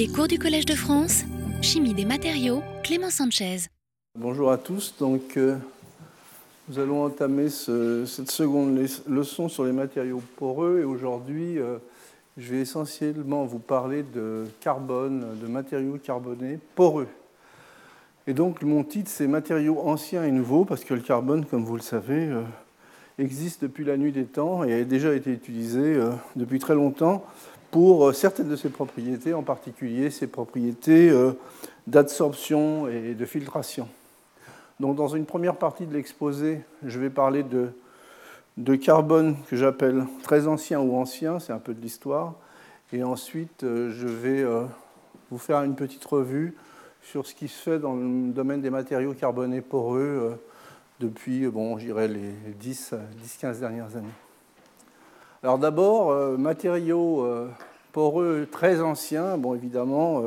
Les cours du Collège de France, Chimie des matériaux, Clément Sanchez. Bonjour à tous. Donc, euh, nous allons entamer cette seconde leçon sur les matériaux poreux. Et aujourd'hui, euh, je vais essentiellement vous parler de carbone, de matériaux carbonés poreux. Et donc, mon titre, c'est Matériaux anciens et nouveaux, parce que le carbone, comme vous le savez, euh, existe depuis la nuit des temps et a déjà été utilisé depuis très longtemps pour euh, certaines de ses propriétés, en particulier ses propriétés euh, d'absorption et de filtration. Donc, dans une première partie de l'exposé, je vais parler de, de carbone que j'appelle très ancien ou ancien, c'est un peu de l'histoire. Et ensuite, euh, je vais vous faire une petite revue sur ce qui se fait dans le domaine des matériaux carbonés poreux depuis, bon, les 10-15 dernières années. Alors d'abord, euh, matériaux euh, poreux très anciens, bon évidemment,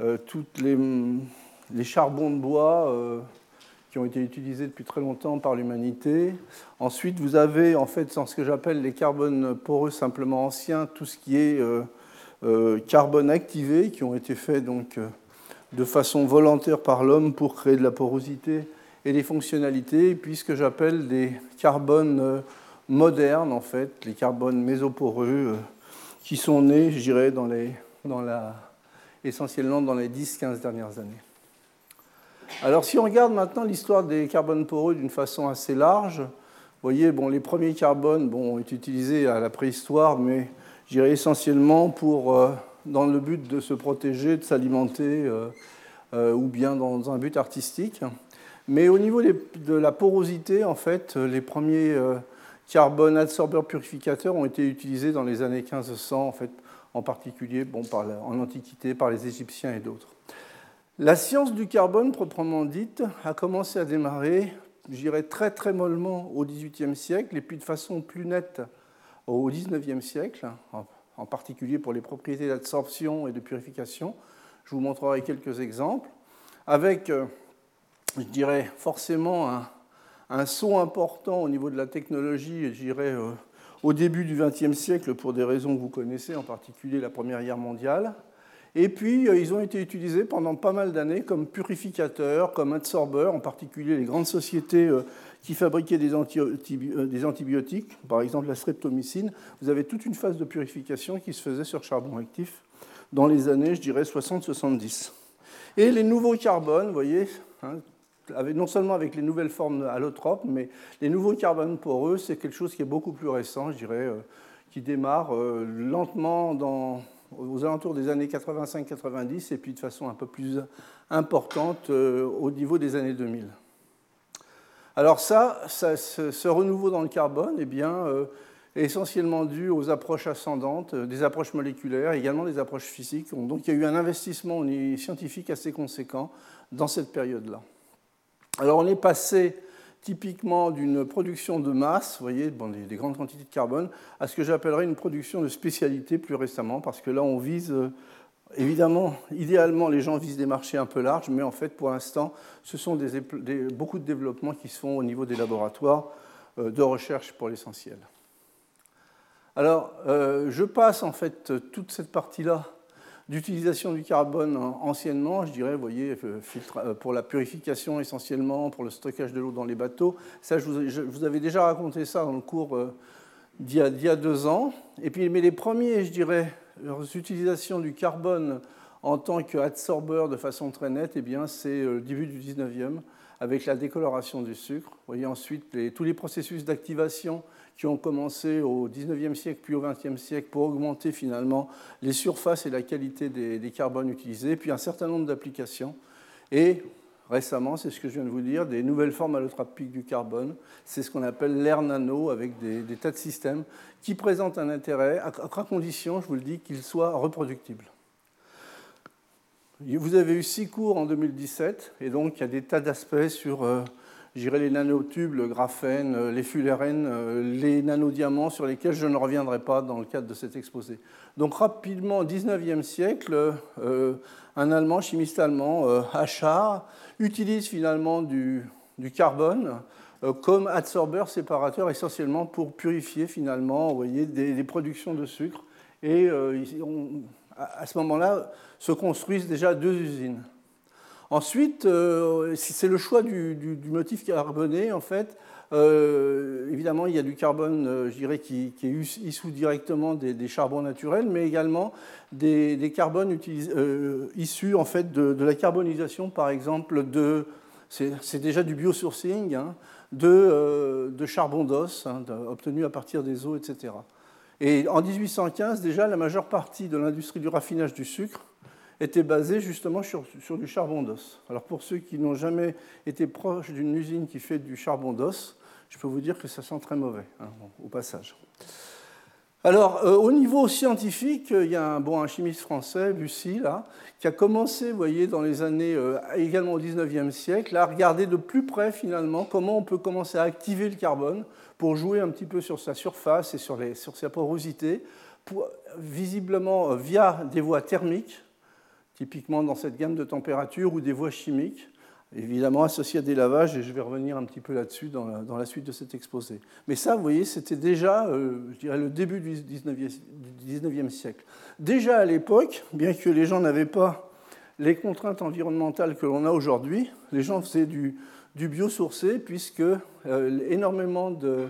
euh, tous les, les, charbons de bois qui ont été utilisés depuis très longtemps par l'humanité. Ensuite, vous avez en fait dans ce que j'appelle les carbones poreux simplement anciens, tout ce qui est carbone activé, qui ont été faits donc de façon volontaire par l'homme pour créer de la porosité et des fonctionnalités, puis ce que j'appelle des carbones modernes, en fait, les carbones mésoporeux, euh, qui sont nés, je dirais, dans les, dans la, essentiellement dans les 10-15 dernières années. Alors, si on regarde maintenant l'histoire des carbones poreux d'une façon assez large, vous voyez, bon, les premiers carbones bon, ont été utilisés à la préhistoire, mais je dirais essentiellement pour, euh, dans le but de se protéger, de s'alimenter, euh, ou bien dans un but artistique. Mais au niveau de la porosité, en fait, les premiers carbone adsorbeurs purificateurs ont été utilisés dans les années 1500, en, fait, en particulier bon, par en Antiquité par les Égyptiens et d'autres. La science du carbone proprement dite a commencé à démarrer, je dirais très très mollement au XVIIIe siècle et puis de façon plus nette au XIXe siècle, en particulier pour les propriétés d'absorption et de purification. Je vous montrerai quelques exemples, avec, euh, je dirais, forcément un, un saut important au niveau de la technologie, je dirais, euh, au début du XXe siècle, pour des raisons que vous connaissez, en particulier la Première Guerre mondiale. Et puis, euh, ils ont été utilisés pendant pas mal d'années comme purificateurs, comme absorbeurs, en particulier les grandes sociétés euh, qui fabriquaient des, antibiotiques, par exemple la streptomycine. Vous avez toute une phase de purification qui se faisait sur charbon actif dans les années, je dirais, 60-70. Et les nouveaux carbones, vous voyez, hein, non seulement avec les nouvelles formes allotropes, mais les nouveaux carbones poreux, c'est quelque chose qui est beaucoup plus récent, je dirais, euh, qui démarre euh, lentement aux alentours des années 85-90 et puis de façon un peu plus importante euh, au niveau des années 2000. Alors ça, ce, renouveau dans le carbone eh bien, est essentiellement dû aux approches ascendantes, des approches moléculaires, également des approches physiques. Donc il y a eu un investissement scientifique assez conséquent dans cette période-là. Alors on est passé typiquement d'une production de masse, vous voyez, des, grandes quantités de carbone, à ce que j'appellerais une production de spécialité plus récemment, parce que là on vise, euh, évidemment, idéalement les gens visent des marchés un peu larges, mais en fait pour l'instant ce sont beaucoup de développements qui se font au niveau des laboratoires euh, de recherche pour l'essentiel. Alors euh, je passe en fait toute cette partie-là d'utilisation du carbone anciennement, je dirais, vous voyez, euh, euh, pour la purification essentiellement, pour le stockage de l'eau dans les bateaux. Ça, je vous, avais déjà raconté ça dans le cours euh, d'il y, a deux ans. Et puis, mais les premiers, je dirais, utilisations du carbone en tant qu'adsorbeur de façon très nette, eh bien, c'est le début du 19e, avec la décoloration du sucre. Voyez ensuite tous les processus d'activation qui ont commencé au 19e siècle puis au 20e siècle pour augmenter finalement les surfaces et la qualité des, carbones utilisés, puis un certain nombre d'applications. Et récemment, c'est ce que je viens de vous dire, des nouvelles formes allotropiques du carbone. C'est ce qu'on appelle l'air nano avec des, tas de systèmes qui présentent un intérêt, à, à condition, je vous le dis, qu'ils soient reproductibles. Vous avez eu six cours en 2017, et donc il y a des tas d'aspects sur euh, j'irai les nanotubes, le graphène, euh, les fullerènes, euh, les nanodiamants sur lesquels je ne reviendrai pas dans le cadre de cet exposé. Donc rapidement, au XIXe siècle, euh, un chimiste allemand, Achard, utilise finalement du, carbone comme adsorbeur séparateur essentiellement pour purifier finalement vous voyez, des, productions de sucre. Et à ce moment-là, se construisent déjà deux usines. Ensuite, c'est le choix du, motif carboné, en fait, euh, évidemment, il y a du carbone, euh, je dirais, qui, est issu directement des, charbons naturels, mais également des, carbones euh, issus en fait de, la carbonisation, par exemple, de c'est déjà du biosourcing, hein, de, charbon d'os hein, obtenu à partir des eaux, etc. Et en 1815, déjà, la majeure partie de l'industrie du raffinage du sucre était basée justement sur, sur du charbon d'os. Alors pour ceux qui n'ont jamais été proches d'une usine qui fait du charbon d'os, je peux vous dire que ça sent très mauvais, hein, au passage. Alors, euh, au niveau scientifique, il y a un, bon, chimiste français, Bussy, là, qui a commencé, vous voyez, dans les années, euh, également au 19e siècle, à regarder de plus près, finalement, comment on peut commencer à activer le carbone pour jouer un petit peu sur sa surface et sur, les, sur sa porosité, visiblement euh, via des voies thermiques, typiquement dans cette gamme de température, ou des voies chimiques, évidemment associé à des lavages, et je vais revenir un petit peu là-dessus dans, la, suite de cet exposé. Mais ça, vous voyez, c'était déjà, euh, je le début du 19e, siècle. Déjà à l'époque, bien que les gens n'avaient pas les contraintes environnementales que l'on a aujourd'hui, les gens faisaient du, biosourcé, puisque euh, énormément de,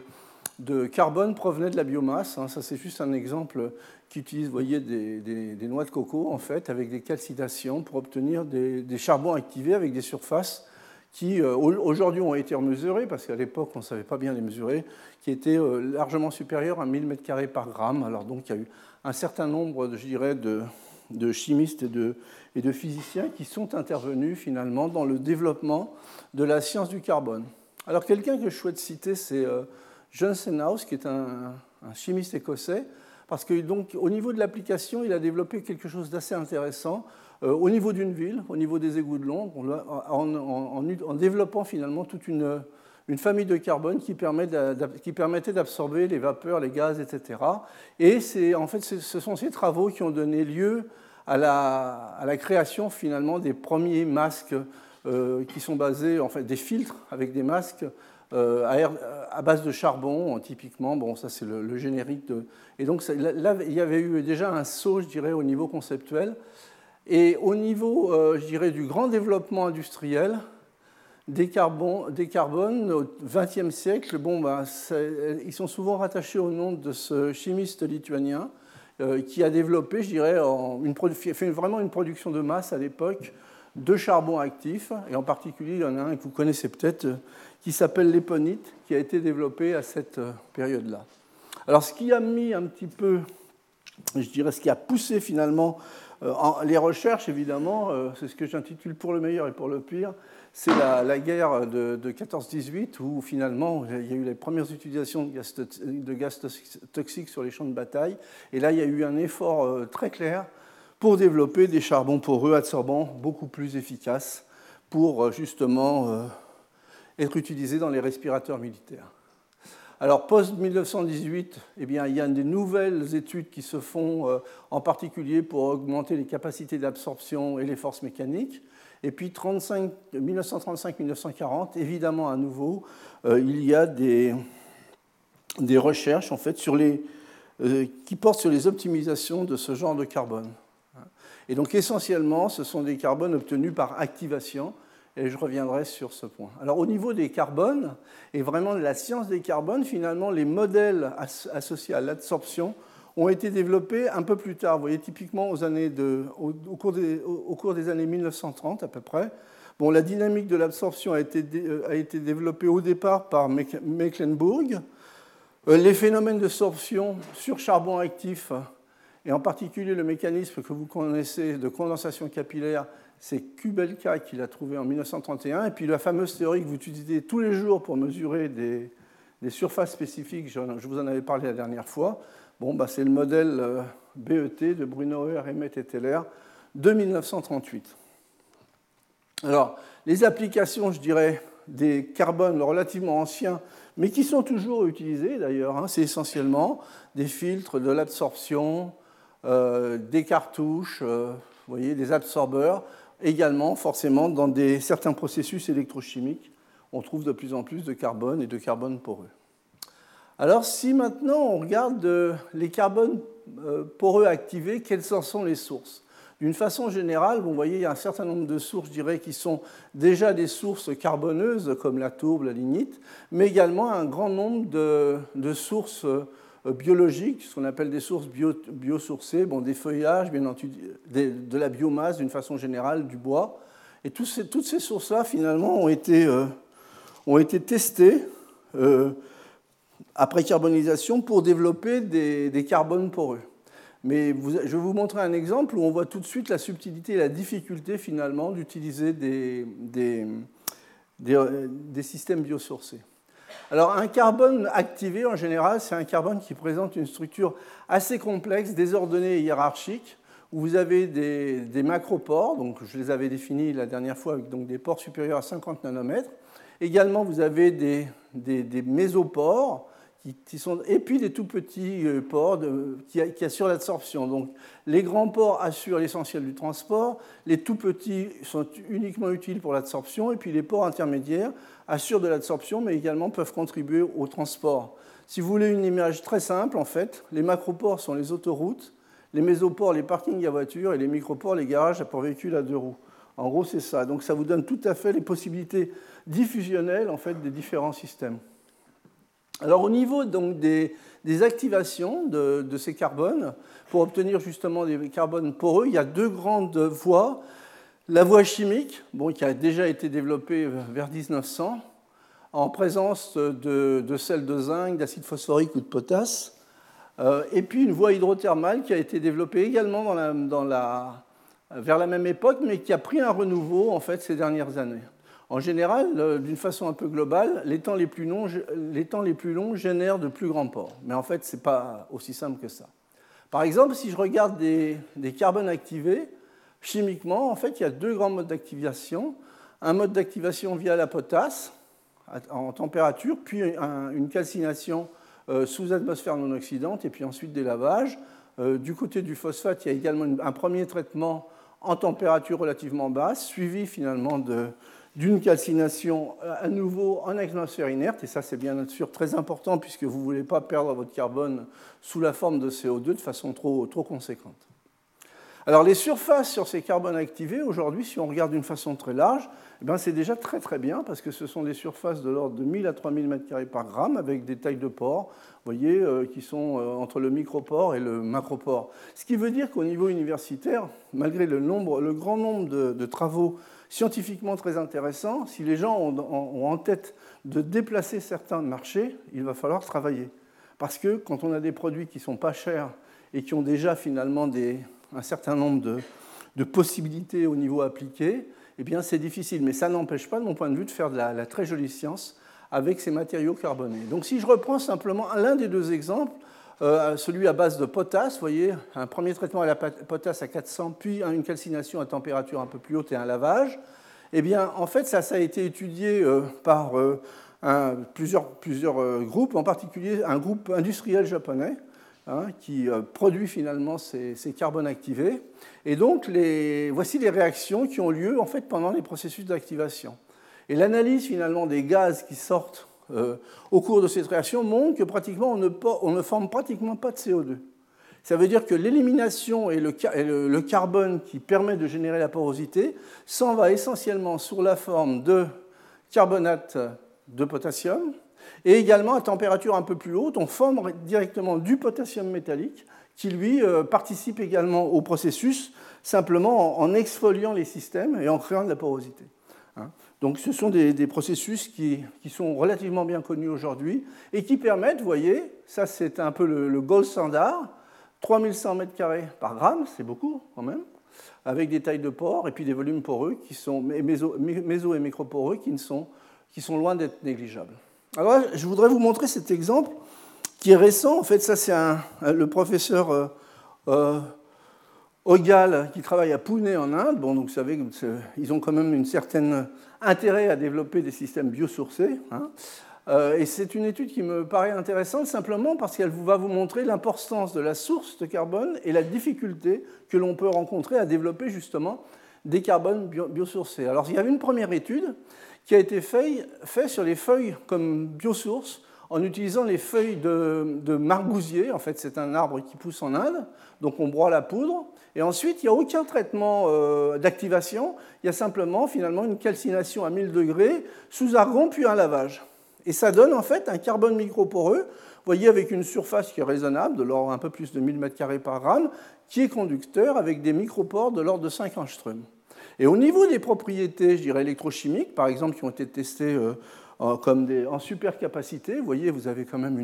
carbone provenait de la biomasse. Hein. ça, c'est juste un exemple qui utilisent voyez, des, noix de coco en fait, avec des calcinations pour obtenir des, charbons activés avec des surfaces qui euh, aujourd'hui ont été mesurées, parce qu'à l'époque on ne savait pas bien les mesurer, qui étaient euh, largement supérieures à 1000 m2 par gramme. Alors donc il y a eu un certain nombre, je dirais, de, chimistes et de, et de, physiciens qui sont intervenus finalement dans le développement de la science du carbone. Alors quelqu'un que je souhaite citer, c'est euh, John Senhouse, qui est un chimiste écossais, parce que donc, au niveau de l'application, il a développé quelque chose d'assez intéressant euh, au niveau d'une ville, au niveau des égouts de Londres, en, développant finalement toute une, famille de carbone qui, permettait d'absorber les vapeurs, les gaz, etc. Et en fait, ce sont ces travaux qui ont donné lieu à la, création finalement des premiers masques euh, qui sont basés, en fait, des filtres avec des masques à, base de charbon, typiquement. Bon, ça c'est le, générique. De... Et donc là, il y avait eu déjà un saut, je dirais, au niveau conceptuel. Et au niveau, euh, je dirais, du grand développement industriel, des, carbones au XXe siècle, bon, ben, ils sont souvent rattachés au nom de ce chimiste lituanien euh, qui a développé, je dirais, une, fait vraiment une production de masse à l'époque de charbon actif, et en particulier, il y en a un que vous connaissez peut-être, qui s'appelle l'éponite, qui a été développé à cette euh, période-là. Alors ce qui a mis un petit peu, je dirais, ce qui a poussé finalement euh, les recherches, évidemment, euh, c'est ce que j'intitule pour le meilleur et pour le pire, c'est la, guerre de, 14-18 où finalement il y a eu les premières utilisations de gaz, de gaz, toxiques sur les champs de bataille. Et là, il y a eu un effort très clair pour développer des charbons poreux absorbants beaucoup plus efficaces pour justement être utilisés dans les respirateurs militaires. Alors, post-1918, eh bien, il y a des nouvelles études qui se font, euh, en particulier pour augmenter les capacités d'absorption et les forces mécaniques. Et puis, 1935-1940, évidemment, à nouveau, euh, il y a des, recherches en fait, euh, qui portent sur les optimisations de ce genre de carbone. Et donc, essentiellement, ce sont des carbones obtenus par activation et je reviendrai sur ce point. Alors au niveau des carbones, et vraiment de la science des carbones, finalement, les modèles associés à l'absorption ont été développés un peu plus tard. Vous voyez, typiquement aux années au, cours des, années 1930 à peu près. Bon, la dynamique de l'absorption a, euh, a été développée au départ par Mecklenburg. Euh, les phénomènes de sorption sur charbon actif, et en particulier le mécanisme que vous connaissez de condensation capillaire, c'est Kubelka qui l'a trouvé en 1931. Et puis la fameuse théorie que vous utilisez tous les jours pour mesurer des, surfaces spécifiques, je, vous en avais parlé la dernière fois. Bon, bah, c'est le modèle euh, BET de Brunauer, Emmet et Teller de 1938. Alors, les applications, je dirais, des carbones relativement anciens, mais qui sont toujours utilisés d'ailleurs, hein, c'est essentiellement des filtres, de l'absorption, des cartouches, euh, vous voyez, des absorbeurs, également, forcément, dans certains processus électrochimiques, on trouve de plus en plus de carbone et de carbone poreux. Alors si maintenant on regarde les carbones poreux activés, quelles en sont les sources? D'une façon générale, vous voyez, il y a un certain nombre de sources, je dirais, qui sont déjà des sources carboneuses, comme la tourbe, la lignite, mais également un grand nombre de, sources euh, biologiques, ce qu'on appelle des sources biosourcées, bon, des feuillages, bien entendu, de la biomasse d'une façon générale, du bois. Et toutes ces, sources-là, finalement, ont été, euh, ont été testées euh, après carbonisation pour développer des, des carbones poreux. Mais je vais vous montrer un exemple où on voit tout de suite la subtilité et la difficulté finalement d'utiliser des, des, systèmes biosourcés. Alors un carbone activé en général, c'est un carbone qui présente une structure assez complexe, désordonnée et hiérarchique, où vous avez des, macropores, donc je les avais définis la dernière fois avec des pores supérieurs à 50 nanomètres. Également, vous avez des, des et puis des tout petits euh, ports qui, assurent l'absorption. Donc les grands ports assurent l'essentiel du transport, les tout petits sont uniquement utiles pour l'absorption, et puis les ports intermédiaires assurent de l'absorption, mais également peuvent contribuer au transport. Si vous voulez une image très simple, en fait, les macropores sont les autoroutes, les mésopores les parkings à voitures, et les micropores les garages pour véhicules à deux roues. En gros, c'est ça. Donc ça vous donne tout à fait les possibilités diffusionnelles en fait, des différents systèmes. Alors au niveau donc, des, activations de, ces carbones, pour obtenir justement des carbones poreux, il y a deux grandes voies. La voie chimique, bon, qui a déjà été développée vers 1900, en présence de, sels de zinc, d'acide phosphorique ou de potasse, euh, et puis une voie hydrothermale qui a été développée également vers la même époque, mais qui a pris un renouveau en fait ces dernières années. En général, euh, d'une façon un peu globale, les temps les plus longs, génèrent de plus grands ports. Mais en fait, ce n'est pas aussi simple que ça. Par exemple, si je regarde des, carbones activés, chimiquement, en fait, il y a deux grands modes d'activation. Un mode d'activation via la potasse, en température, puis une calcination euh, sous atmosphère non oxydante, et puis ensuite des lavages. Euh, du côté du phosphate, il y a également un premier traitement en température relativement basse, suivi finalement de, d'une calcination euh, à nouveau en atmosphère inerte, et ça c'est bien sûr très important puisque vous ne voulez pas perdre votre carbone sous la forme de CO2 de façon trop, trop conséquente. Alors les surfaces sur ces carbones activés, aujourd'hui, si on regarde d'une façon très large, eh ben, c'est déjà très très bien parce que ce sont des surfaces de l'ordre de 1000 à 3000 m2 par gramme avec des tailles de pores, voyez, euh, qui sont euh, entre le micropore et le macropore. Ce qui veut dire qu'au niveau universitaire, malgré le, nombre, le grand nombre de travaux scientifiquement très intéressant. Si les gens ont en tête de déplacer certains marchés, il va falloir travailler. Parce que quand on a des produits qui ne sont pas chers et qui ont déjà finalement un certain nombre de, possibilités au niveau appliqué, eh bien c'est difficile. Mais ça n'empêche pas, de mon point de vue, de faire de la, très jolie science avec ces matériaux carbonés. Donc si je reprends simplement l'un des deux exemples, euh, celui à base de potasse, vous voyez, un premier traitement à la potasse à 400, puis une calcination à température un peu plus haute et un lavage. Eh bien, en fait, ça, a été étudié euh, par euh, plusieurs, groupes, en particulier un groupe industriel japonais hein, qui produit finalement ces, carbones activés. Et donc, voici les réactions qui ont lieu en fait pendant les processus d'activation. Et l'analyse finalement des gaz qui sortent euh, au cours de cette réaction montre que pratiquement on ne, forme pratiquement pas de CO2. Ça veut dire que l'élimination et le, carbone qui permet de générer la porosité s'en va essentiellement sous la forme de carbonate de potassium et également à température un peu plus haute, on forme directement du potassium métallique qui lui euh, participe également au processus simplement en exfoliant les systèmes et en créant de la porosité. Hein. Donc ce sont des, processus qui, sont relativement bien connus aujourd'hui et qui permettent, vous voyez, ça c'est un peu le, gold standard, 3100 m2 par gramme, c'est beaucoup quand même, avec des tailles de pores et puis des volumes poreux qui sont méso, et microporeux qui, sont, qui sont loin d'être négligeables. Alors je voudrais vous montrer cet exemple qui est récent. En fait, ça c'est le professeur euh, euh, Ogal qui travaille à Pune en Inde. Bon, donc vous savez, ils ont quand même un certain intérêt à développer des systèmes biosourcés. Hein. Euh, et c'est une étude qui me paraît intéressante simplement parce qu'elle va vous montrer l'importance de la source de carbone et la difficulté que l'on peut rencontrer à développer justement des carbones biosourcés. Alors il y avait une première étude qui a été faite fait sur les feuilles comme biosources en utilisant les feuilles de, margousier. En fait, c'est un arbre qui pousse en Inde. Donc on broie la poudre. Et ensuite, il n'y a aucun traitement euh, d'activation. Il y a simplement finalement une calcination à 1000 degrés sous argon puis un lavage. Et ça donne en fait un carbone microporeux, vous voyez, avec une surface qui est raisonnable, de l'ordre un peu plus de 1000 m2 par gramme, qui est conducteur avec des micropores de l'ordre de 5 angström. Et au niveau des propriétés, je dirais électrochimiques, par exemple, qui ont été testées euh, en supercapacité, vous voyez, vous avez quand même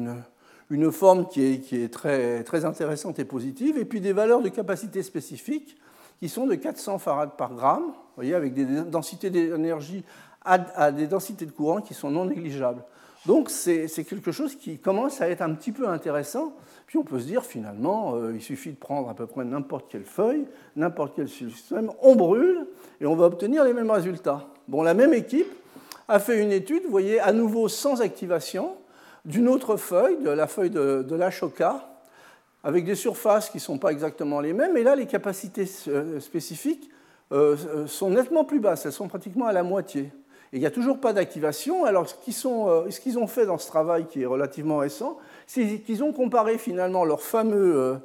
une, forme qui est, très, intéressante et positive, et puis des valeurs de capacité spécifiques qui sont de 400 farads par gramme, vous voyez, avec des densités d'énergie à, des densités de courant qui sont non négligeables. Donc c'est quelque chose qui commence à être un petit peu intéressant. Puis on peut se dire finalement, euh, il suffit de prendre à peu près n'importe quelle feuille, n'importe quel système, on brûle et on va obtenir les mêmes résultats. Bon, la même équipe a fait une étude, vous voyez, à nouveau sans activation, d'une autre feuille, de la feuille de, de avec des surfaces qui ne sont pas exactement les mêmes, et là les capacités euh, spécifiques euh, sont nettement plus basses, elles sont pratiquement à la moitié. Et il n'y a toujours pas d'activation. Alors, euh, ce qu'ils ont fait dans ce travail qui est relativement récent, c'est qu'ils ont comparé finalement leur fameux,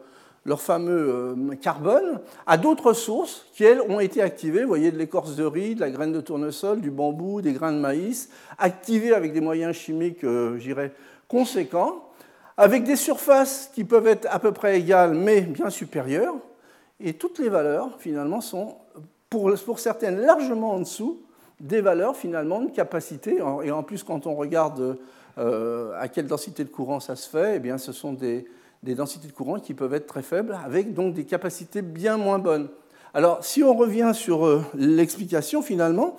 leur fameux euh, carbone à d'autres sources qui, elles, ont été activées. Vous voyez, de l'écorce de riz, de la graine de tournesol, du bambou, des grains de maïs, activées avec des moyens chimiques, je dirais, conséquents, avec des surfaces qui peuvent être à peu près égales, mais bien supérieures. Et toutes les valeurs, finalement, sont, pour, pour certaines, largement en dessous des valeurs finalement de capacité. Et en plus, quand on regarde euh, à quelle densité de courant ça se fait, eh bien, ce sont des, densités de courant qui peuvent être très faibles, avec donc des capacités bien moins bonnes. Alors, si on revient sur euh, l'explication, finalement,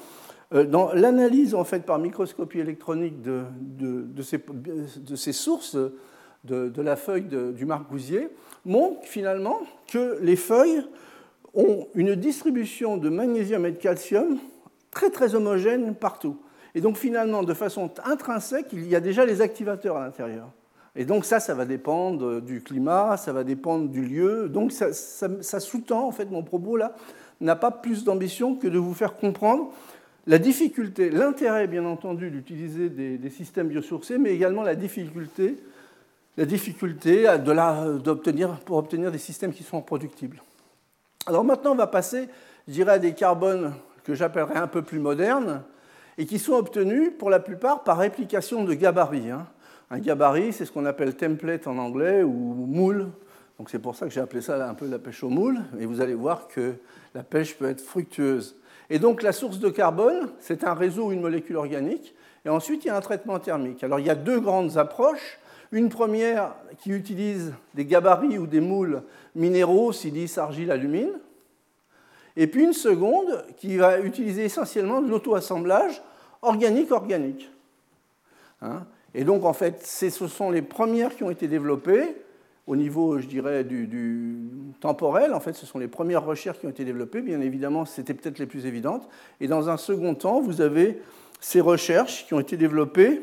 euh, dans l'analyse en fait par microscopie électronique de, de, ces, de ces, sources de, la feuille du margousier, montre finalement que les feuilles ont une distribution de magnésium et de calcium très très homogène partout. Et donc finalement, de façon intrinsèque, il y a déjà les activateurs à l'intérieur. Et donc ça, ça va dépendre du climat, ça va dépendre du lieu. Donc ça, sous-tend, en fait, mon propos là, n'a pas plus d'ambition que de vous faire comprendre la difficulté, l'intérêt bien entendu d'utiliser des, systèmes biosourcés, mais également la difficulté, la difficulté d'obtenir, pour obtenir des systèmes qui sont productibles. Alors maintenant, on va passer, je dirais, à des carbones que j'appellerais un peu plus modernes, et qui sont obtenus pour la plupart par réplication de gabarits. Hein. Un gabarit, c'est ce qu'on appelle template en anglais ou moule. Donc c'est pour ça que j'ai appelé ça un peu la pêche au moule. Et vous allez voir que la pêche peut être fructueuse. Et donc la source de carbone, c'est un réseau ou une molécule organique. Et ensuite, il y a un traitement thermique. Alors il y a deux grandes approches. Une première qui utilise des gabarits ou des moules minéraux, silice, argile, alumine. Et puis une seconde qui va utiliser essentiellement de l'auto-assemblage organique-organique. Hein. Et donc, en fait, ce sont les premières qui ont été développées au niveau, je dirais, du, temporel. En fait, ce sont les premières recherches qui ont été développées. Bien évidemment, c'était peut-être les plus évidentes. Et dans un second temps, vous avez ces recherches qui ont été développées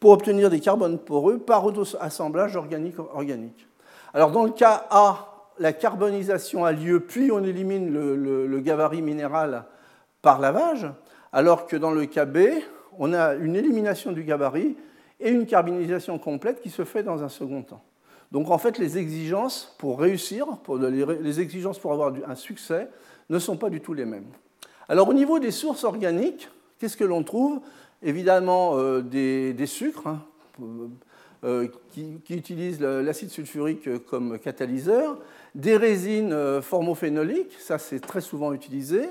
pour obtenir des carbones poreux par auto-assemblage organique-organique. Alors, dans le cas A, la carbonisation a lieu, puis on élimine le, gabarit minéral par lavage, alors que dans le cas B, on a une élimination du gabarit et une carbonisation complète qui se fait dans un second temps. Donc en fait, les exigences pour réussir, les exigences pour avoir un succès, ne sont pas du tout les mêmes. Alors au niveau des sources organiques, qu'est-ce que l'on trouve? Évidemment euh, des, sucres, hein, euh, qui, utilisent l'acide sulfurique comme catalyseur, des résines euh, formophénoliques, ça c'est très souvent utilisé,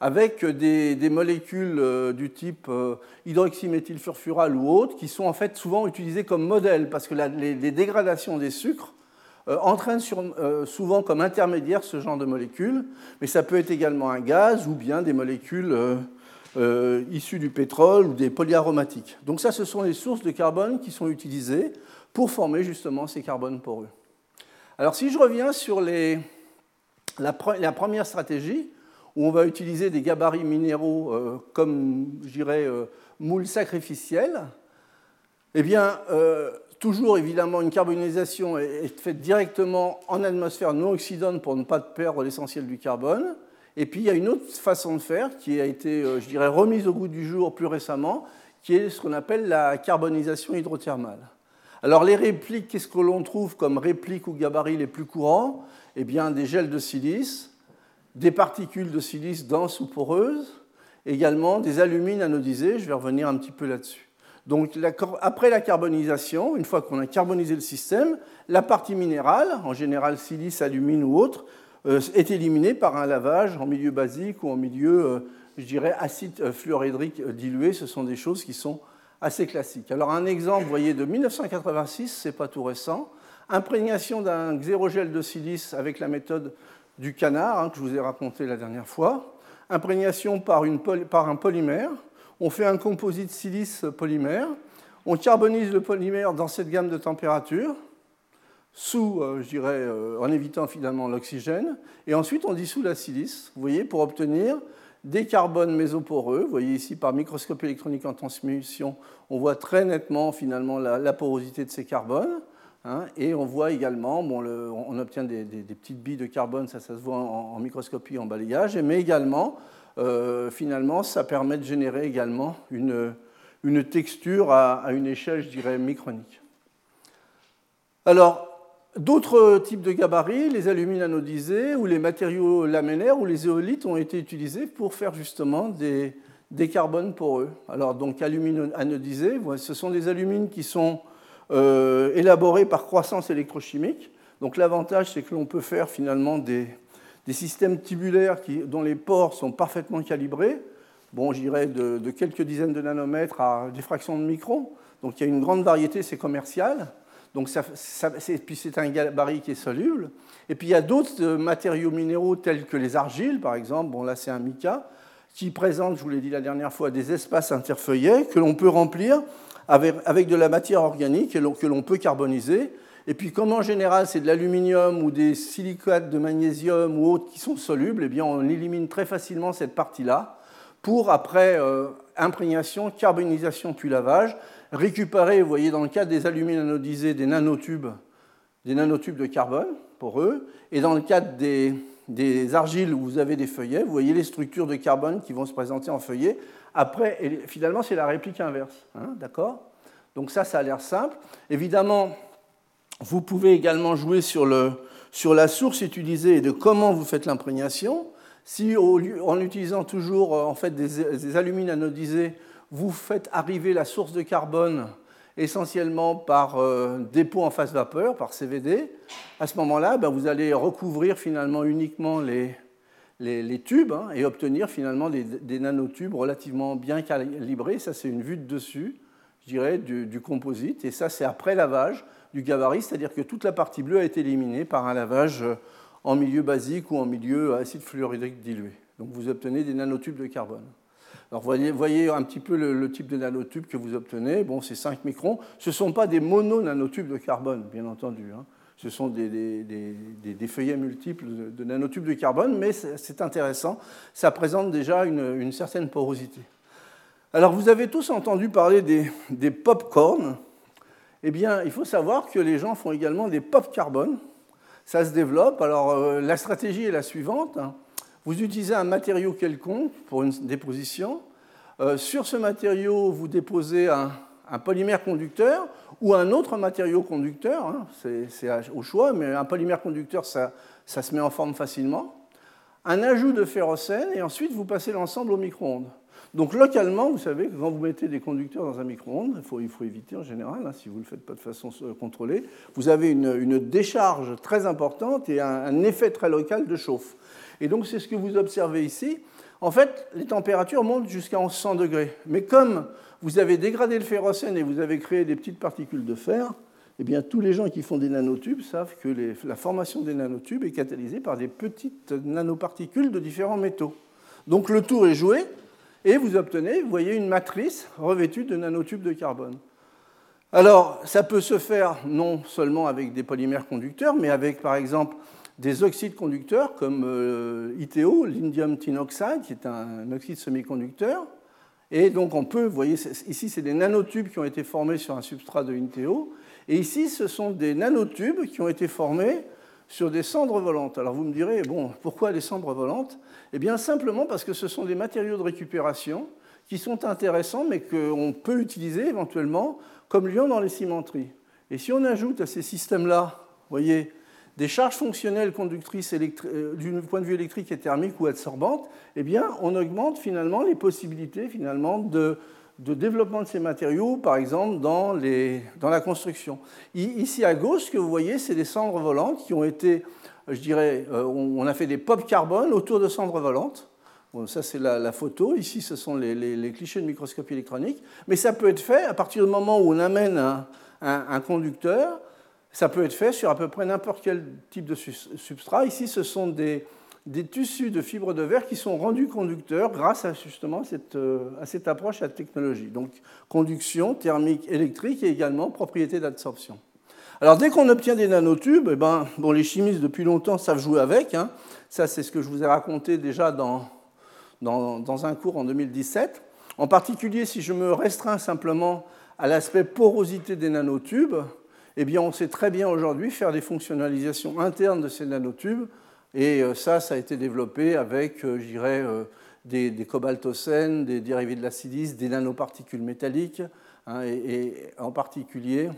avec des, molécules euh, du type hydroxyméthylfurfural ou autres, qui sont en fait souvent utilisées comme modèle, parce que les, dégradations des sucres entraînent souvent comme intermédiaire ce genre de molécules, mais ça peut être également un gaz ou bien des molécules euh, issus du pétrole ou des polyaromatiques. Donc ça, ce sont les sources de carbone qui sont utilisées pour former justement ces carbones poreux. Alors si je reviens sur la, première stratégie, où on va utiliser des gabarits minéraux euh, comme, je euh, moules sacrificiels, eh bien, toujours évidemment, une carbonisation est faite directement en atmosphère non oxydante pour ne pas perdre l'essentiel du carbone. Et puis il y a une autre façon de faire qui a été, euh, je dirais, remise au goût du jour plus récemment, qui est ce qu'on appelle la carbonisation hydrothermale. Alors les répliques, qu'est-ce que l'on trouve comme répliques ou gabarits les plus courants? Eh bien des gels de silice, des particules de silice denses ou poreuses, également des alumines anodisées, je vais revenir un petit peu là-dessus. Donc après la carbonisation, une fois qu'on a carbonisé le système, la partie minérale, en général silice, alumine ou autre, euh, est éliminée par un lavage en milieu basique ou en milieu, euh, je dirais, acide euh, fluorhydrique dilué. Ce sont des choses qui sont assez classiques. Alors un exemple, vous voyez, de 1986, c'est pas tout récent, imprégnation d'un xérogel de silice avec la méthode du canard hein, que je vous ai raconté la dernière fois, imprégnation par, par un polymère, on fait un composite silice polymère, on carbonise le polymère dans cette gamme de température, sous, euh, je dirais, euh, en évitant finalement l'oxygène, et ensuite on dissout la silice, vous voyez, pour obtenir des carbones mésoporeux. Vous voyez ici par microscopie électronique en transmission, on voit très nettement finalement la, porosité de ces carbones. Hein, et on voit également, bon, on obtient des, petites billes de carbone, ça, se voit en, microscopie, en balayage, mais également, euh, finalement, ça permet de générer également une, une texture à, une échelle, je dirais, micronique. Alors, D'autres types de gabarits, les alumines anodisés ou les matériaux laminaires ou les éolites ont été utilisés pour faire justement des, des carbones poreux. Alors donc alumine anodisé, ce sont des alumines qui sont euh, élaborées par croissance électrochimique. Donc l'avantage c'est que l'on peut faire finalement des, systèmes tubulaires dont les pores sont parfaitement calibrés. Bon, j'irais de, quelques dizaines de nanomètres à des fractions de microns. Donc il y a une grande variété, c'est commercial. Donc puis c'est un gabarit qui est soluble. Et puis il y a d'autres euh, matériaux minéraux tels que les argiles, par exemple. Bon là c'est un mica qui présente, je vous l'ai dit la dernière fois, des espaces interfeuillets que l'on peut remplir avec, de la matière organique que l'on peut carboniser. Et puis comme en général c'est de l'aluminium ou des silicates de magnésium ou autres qui sont solubles, eh bien on élimine très facilement cette partie-là pour après euh, imprégnation, carbonisation puis lavage récupérer, vous voyez, dans le cas des alumines anodisés, des nanotubes, des nanotubes de carbone pour eux, et dans le cas des, des argiles où vous avez des feuillets, vous voyez les structures de carbone qui vont se présenter en feuillet. Après, finalement, c'est la réplique inverse. Hein, D'accord? Donc ça, ça a l'air simple. Évidemment, vous pouvez également jouer sur, le, sur la source utilisée et de comment vous faites l'imprégnation. Si en utilisant toujours en fait, des, des alumines anodisées, vous faites arriver la source de carbone essentiellement par euh, dépôt en phase vapeur, par CVD, à ce moment-là, ben, vous allez recouvrir finalement uniquement les, les, tubes hein, et obtenir finalement des, nanotubes relativement bien calibrés. Ça, c'est une vue de dessus, je dirais, du, composite. Et ça, c'est après lavage du gabarit, c'est-à-dire que toute la partie bleue a été éliminée par un lavage en milieu basique ou en milieu acide fluorhydrique dilué. Donc vous obtenez des nanotubes de carbone. Alors voyez, un petit peu le, type de nanotube que vous obtenez. Bon, c'est 5 microns. Ce ne sont pas des mono-nanotubes de carbone, bien entendu. Hein. Ce sont des, feuillets multiples de, nanotubes de carbone, mais c'est intéressant. Ça présente déjà une, certaine porosité. Alors vous avez tous entendu parler des, pop-corns. Eh bien, il faut savoir que les gens font également des pop-carbone. Ça se développe. Alors euh, la stratégie est la suivante. Hein. Vous utilisez un matériau quelconque pour une déposition. Euh, sur ce matériau, vous déposez un, polymère conducteur ou un autre matériau conducteur. Hein. c'est au choix, mais un polymère conducteur, ça, se met en forme facilement. Un ajout de ferrocène et ensuite vous passez l'ensemble au micro-ondes. Donc localement, vous savez que quand vous mettez des conducteurs dans un micro-ondes, il faut, éviter en général, hein, si vous ne le faites pas de façon euh, contrôlée, vous avez une, décharge très importante et un effet très local de chauffe. Et donc c'est ce que vous observez ici. En fait, les températures montent jusqu'à 100 degrés. Mais comme vous avez dégradé le ferrocène et vous avez créé des petites particules de fer, eh bien, tous les gens qui font des nanotubes savent que la formation des nanotubes est catalysée par des petites nanoparticules de différents métaux. Donc le tour est joué et vous obtenez, voyez, une matrice revêtue de nanotubes de carbone. Alors, ça peut se faire non seulement avec des polymères conducteurs, mais avec, par exemple, des oxydes conducteurs comme euh, ITO, l'indium tin oxide, qui est un oxyde semi-conducteur. Et donc on peut, vous voyez, ici c'est des nanotubes qui ont été formés sur un substrat de ITO. Et ici ce sont des nanotubes qui ont été formés sur des cendres volantes. Alors vous me direz, bon, pourquoi des cendres volantes? Eh bien simplement parce que ce sont des matériaux de récupération qui sont intéressants mais qu'on peut utiliser éventuellement comme liant dans les cimenteries. Et si on ajoute à ces systèmes-là, vous voyez, des charges fonctionnelles conductrices euh, du point de vue électrique et thermique ou absorbantes, eh bien, on augmente finalement les possibilités finalement de, développement de ces matériaux, par exemple dans, la construction. Ici à gauche, ce que vous voyez, c'est des cendres volantes qui ont été, je dirais, euh, on a fait des pop carbone autour de cendres volantes. ça, c'est la, photo. Ici, ce sont les, clichés de microscopie électronique. Mais ça peut être fait à partir du moment où on amène un conducteur ça peut être fait sur à peu près n'importe quel type de substrat. Ici, ce sont des, tissus de fibres de verre qui sont rendus conducteurs grâce à justement cette, euh, à cette approche à la technologie. Donc conduction thermique, électrique et également propriété d'absorption. Alors dès qu'on obtient des nanotubes, eh ben, bon, les chimistes depuis longtemps savent jouer avec. Hein. Ça c'est ce que je vous ai raconté déjà dans, dans, dans un cours en 2017. En particulier si je me restreins simplement à l'aspect porosité des nanotubes, eh bien, on sait très bien aujourd'hui faire des fonctionnalisations internes de ces nanotubes. Et euh, ça, ça a été développé avec, euh, je euh, des, cobaltocènes, des dérivés de la des nanoparticules métalliques, hein, et, en particulier,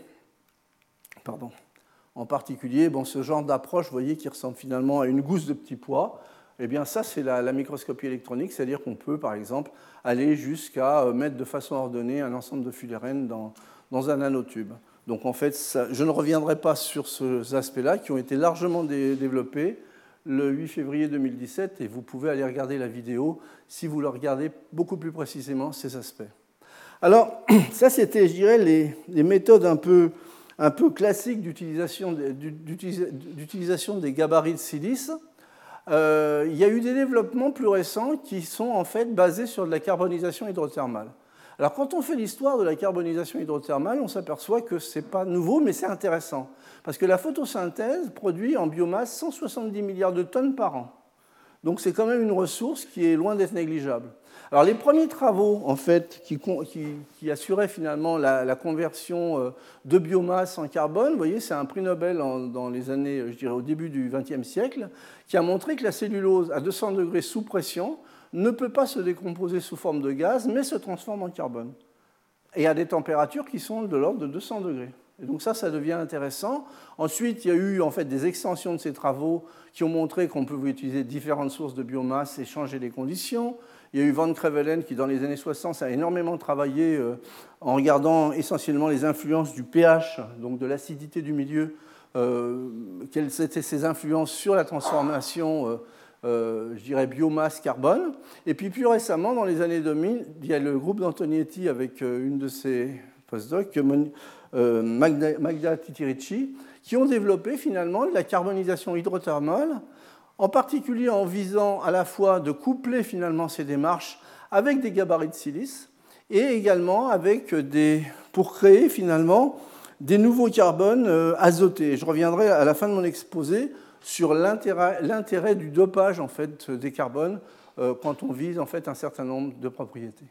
pardon, ce genre d'approche, voyez, qui ressemble finalement à une gousse de petits pois, eh bien, ça, c'est la, microscopie électronique, c'est-à-dire qu'on peut, par exemple, aller jusqu'à mettre de façon ordonnée un ensemble de fullerènes dans, dans un nanotube. Donc en fait, je ne reviendrai pas sur ces aspects-là qui ont été largement développés le 8 février 2017 et vous pouvez aller regarder la vidéo si vous le regardez beaucoup plus précisément ces aspects. Alors ça c'était, je dirais, les, méthodes un peu, classiques d'utilisation des gabarits de silice. Euh, il y a eu des développements plus récents qui sont en fait basés sur de la carbonisation hydrothermale. Alors quand on fait l'histoire de la carbonisation hydrothermale, on s'aperçoit que ce n'est pas nouveau, mais c'est intéressant. Parce que la photosynthèse produit en biomasse 170 milliards de tonnes par an. Donc c'est quand même une ressource qui est loin d'être négligeable. Alors les premiers travaux en fait, qui, assuraient finalement la, conversion euh, de biomasse en carbone, vous voyez, c'est un prix Nobel dans les années, je dirais au début du XXe siècle, qui a montré que la cellulose à 200 degrés sous pression ne peut pas se décomposer sous forme de gaz, mais se transforme en carbone. Et à des températures qui sont de l'ordre de 200 degrés. Et donc ça, ça devient intéressant. Ensuite, il y a eu en fait des extensions de ces travaux qui ont montré qu'on pouvait utiliser différentes sources de biomasse et changer les conditions. Il y a eu Van Crevelen qui, dans les années 60, a énormément travaillé euh, en regardant essentiellement les influences du pH, donc de l'acidité du milieu, euh, quelles étaient ces influences sur la transformation euh, euh, je dirais, biomasse carbone. Et puis plus récemment, dans les années 2000, il y a le groupe d'Antonietti avec euh, une de ses postdocs, euh, Magda, Titirici, qui ont développé finalement la carbonisation hydrothermale, en particulier en visant à la fois de coupler finalement ces démarches avec des gabarits de silice et également avec des, pour créer finalement des nouveaux carbones azotés. Je reviendrai à la fin de mon exposé sur l'intérêt du dopage en fait, des carbones euh, quand on vise en fait, un certain nombre de propriétés.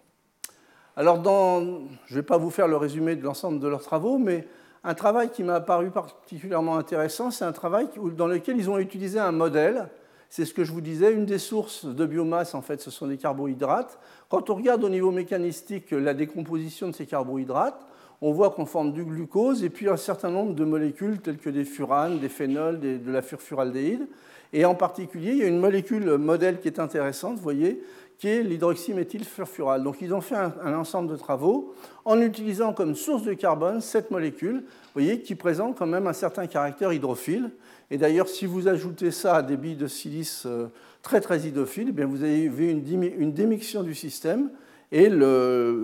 Alors, dans, je ne vais pas vous faire le résumé de l'ensemble de leurs travaux, mais un travail qui m'a paru particulièrement intéressant, c'est un travail dans lequel ils ont utilisé un modèle. C'est ce que je vous disais, une des sources de biomasse, en fait, ce sont des carbohydrates. Quand on regarde au niveau mécanistique la décomposition de ces carbohydrates, on voit qu'on forme du glucose et puis un certain nombre de molécules telles que des furanes, des phénols, de la furfuraldéhyde. Et en particulier, il y a une molécule modèle qui est intéressante, vous voyez, qui est l'hydroxyméthylfurfural. Donc ils ont fait un, ensemble de travaux en utilisant comme source de carbone cette molécule, vous voyez, qui présente quand même un certain caractère hydrophile. Et d'ailleurs, si vous ajoutez ça à des billes de silice euh, très très hydrophiles, eh vous avez une démixion du système et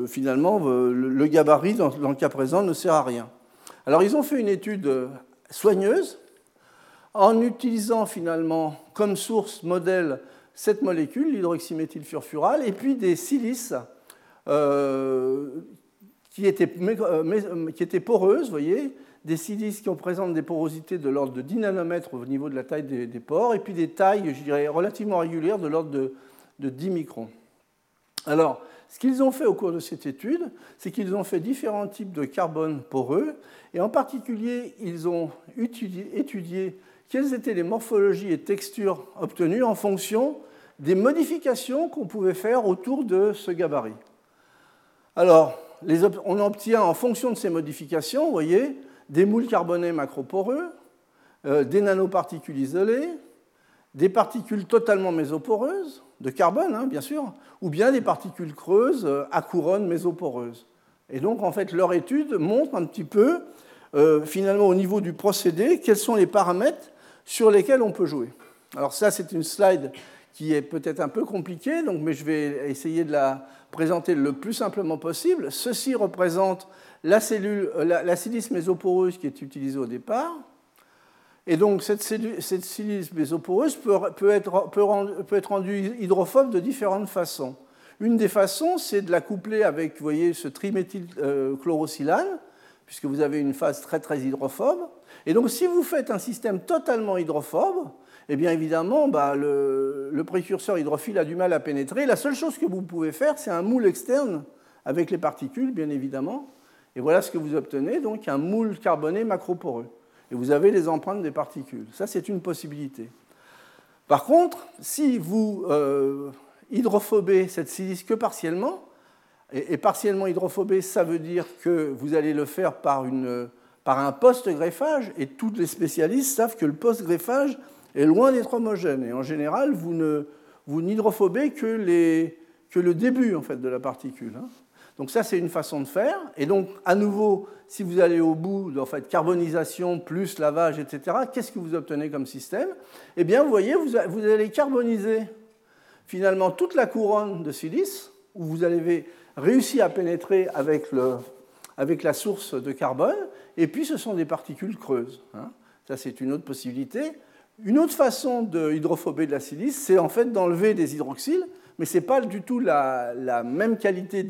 finalement, le, gabarit, dans, le cas présent, ne sert à rien. Alors, ils ont fait une étude soigneuse en utilisant finalement comme source modèle cette molécule, l'hydroxyméthylfurfural, et puis des silices euh, qui, étaient, euh, qui, étaient, poreuses, voyez, des silices qui présentent des porosités de l'ordre de 10 nanomètres au niveau de la taille des, pores, et puis des tailles, je dirais, relativement régulières de l'ordre de, de 10 microns. Alors, ce qu'ils ont fait au cours de cette étude, c'est qu'ils ont fait différents types de carbone poreux, et en particulier, ils ont étudié, quelles étaient les morphologies et textures obtenues en fonction des modifications qu'on pouvait faire autour de ce gabarit. Alors, on obtient en fonction de ces modifications, vous voyez, des moules carbonés macroporeux, euh, des nanoparticules isolées, des particules totalement mésoporeuses, de carbone hein, bien sûr, ou bien des particules creuses euh, à couronne mésoporeuse. Et donc en fait leur étude montre un petit peu euh, finalement au niveau du procédé quels sont les paramètres sur lesquels on peut jouer. Alors ça c'est une slide qui est peut-être un peu compliquée, donc, mais je vais essayer de la présenter le plus simplement possible. Ceci représente la, cellule, la silice mésoporeuse qui est utilisée au départ. Et donc cette, silice mésoporeuse peut, être, rendue hydrophobe de différentes façons. Une des façons, c'est de la coupler avec, voyez, ce triméthylchlorosilane, puisque vous avez une phase très très hydrophobe. Et donc si vous faites un système totalement hydrophobe, eh bien évidemment, bah, le, le, précurseur hydrophile a du mal à pénétrer. La seule chose que vous pouvez faire, c'est un moule externe avec les particules, bien évidemment. Et voilà ce que vous obtenez, donc un moule carboné macroporeux et vous avez les empreintes des particules. Ça, c'est une possibilité. Par contre, si vous euh, hydrophobez cette silice que partiellement, et, partiellement hydrophobé, ça veut dire que vous allez le faire par, une, par un post-greffage, et tous les spécialistes savent que le post-greffage est loin d'être homogène. Et en général, vous, ne, vous n'hydrophobez que, que le début en fait, de la particule. Hein. Donc ça, c'est une façon de faire. Et donc, à nouveau, si vous allez au bout de fait, carbonisation plus lavage, etc., qu'est-ce que vous obtenez comme système? Eh bien, vous voyez, vous, allez carboniser finalement toute la couronne de silice, où vous avez réussi à pénétrer avec, le, avec la source de carbone, et puis ce sont des particules creuses. Hein. Ça, c'est une autre possibilité. Une autre façon de hydrophober de la silice, c'est en fait d'enlever des hydroxyles mais ce n'est pas du tout la, même qualité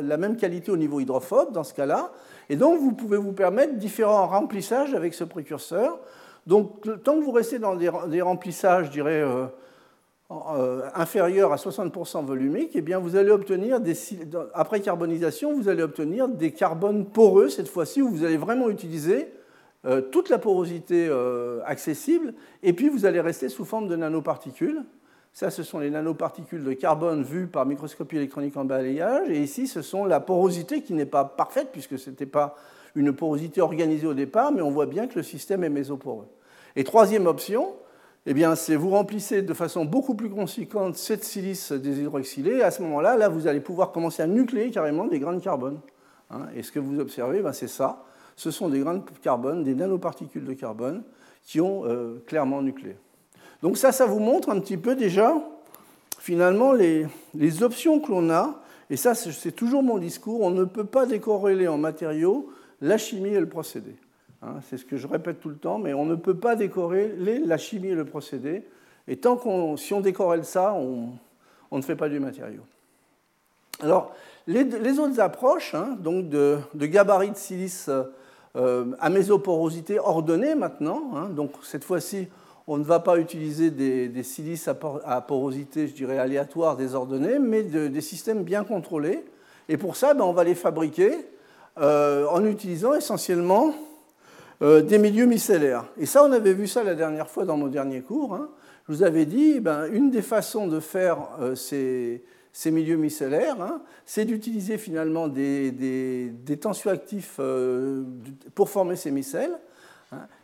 la même qualité au niveau hydrophobe dans ce cas-là. Et donc, vous pouvez vous permettre différents remplissages avec ce précurseur. Donc, tant que vous restez dans des, remplissages, je dirais, euh, euh, inférieurs à 60% volumiques, eh bien, vous allez obtenir, après carbonisation, vous allez obtenir des carbones poreux, cette fois-ci, où vous allez vraiment utiliser euh, toute la porosité accessible, et puis vous allez rester sous forme de nanoparticules. Ça, ce sont les nanoparticules de carbone vues par microscopie électronique en balayage. Et ici, ce sont la porosité qui n'est pas parfaite, puisque ce n'était pas une porosité organisée au départ, mais on voit bien que le système est mésoporeux. Et troisième option, eh bien, c'est vous remplissez de façon beaucoup plus conséquente cette silice déshydroxylée. À ce moment-là, là, vous allez pouvoir commencer à nucléer carrément des grains de carbone. Hein. et ce que vous observez, ben, c'est ça. Ce sont des grains de carbone, des nanoparticules de carbone qui ont euh, clairement nucléé. Donc ça, ça vous montre un petit peu déjà, finalement, les, options que l'on a. Et ça, c'est toujours mon discours. On ne peut pas décorréler en matériaux la chimie et le procédé. Hein, c'est ce que je répète tout le temps, mais on ne peut pas décorréler la chimie et le procédé. Et tant qu'on, si on décorrèle ça, on, ne fait pas du matériau. Alors, les, autres approches, hein, donc de, gabarit de silice euh, à mésoporosité ordonnée maintenant, hein, donc cette fois-ci, on ne va pas utiliser des, silices à porosité, je dirais, aléatoire, désordonnée, mais des systèmes bien contrôlés. Et pour ça, ben, on va les fabriquer euh, en utilisant essentiellement euh, des milieux micellaires. Et ça, on avait vu ça la dernière fois dans mon dernier cours. Hein. Je vous avais dit, ben, une des façons de faire euh, ces, milieux micellaires, hein, c'est d'utiliser finalement des, des tensioactifs pour former ces micelles.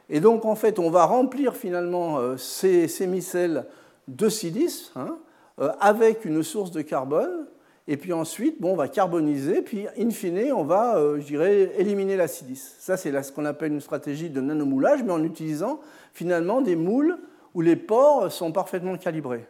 Et donc, en fait, on va remplir finalement euh, ces, micelles de silice hein, euh, avec une source de carbone. Et puis ensuite, bon, on va carboniser, puis in fine, on va, euh, je dirais, éliminer la silice. Ça, c'est ce qu'on appelle une stratégie de nanomoulage, mais en utilisant finalement des moules où les pores sont parfaitement calibrés.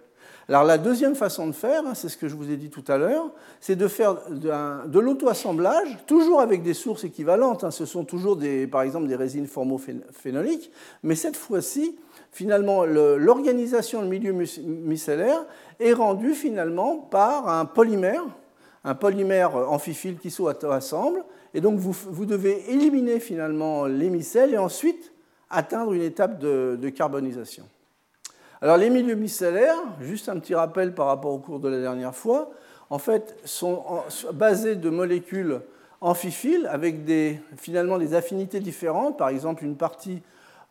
Alors la deuxième façon de faire, hein, c'est ce que je vous ai dit tout à l'heure, c'est de faire de l'auto-assemblage, toujours avec des sources équivalentes. Hein. ce sont toujours par exemple des résines formophénoliques, mais cette fois-ci, finalement, l'organisation du milieu micellaire est rendue finalement par un polymère, un polymère amphiphiles qui s'auto-assemble, et donc vous, vous, devez éliminer finalement les micelles et ensuite atteindre une étape de carbonisation. Alors les milieux micellaires, juste un petit rappel par rapport au cours de la dernière fois, en fait sont basés de molécules amphiphiles avec des, finalement des affinités différentes, par exemple une partie,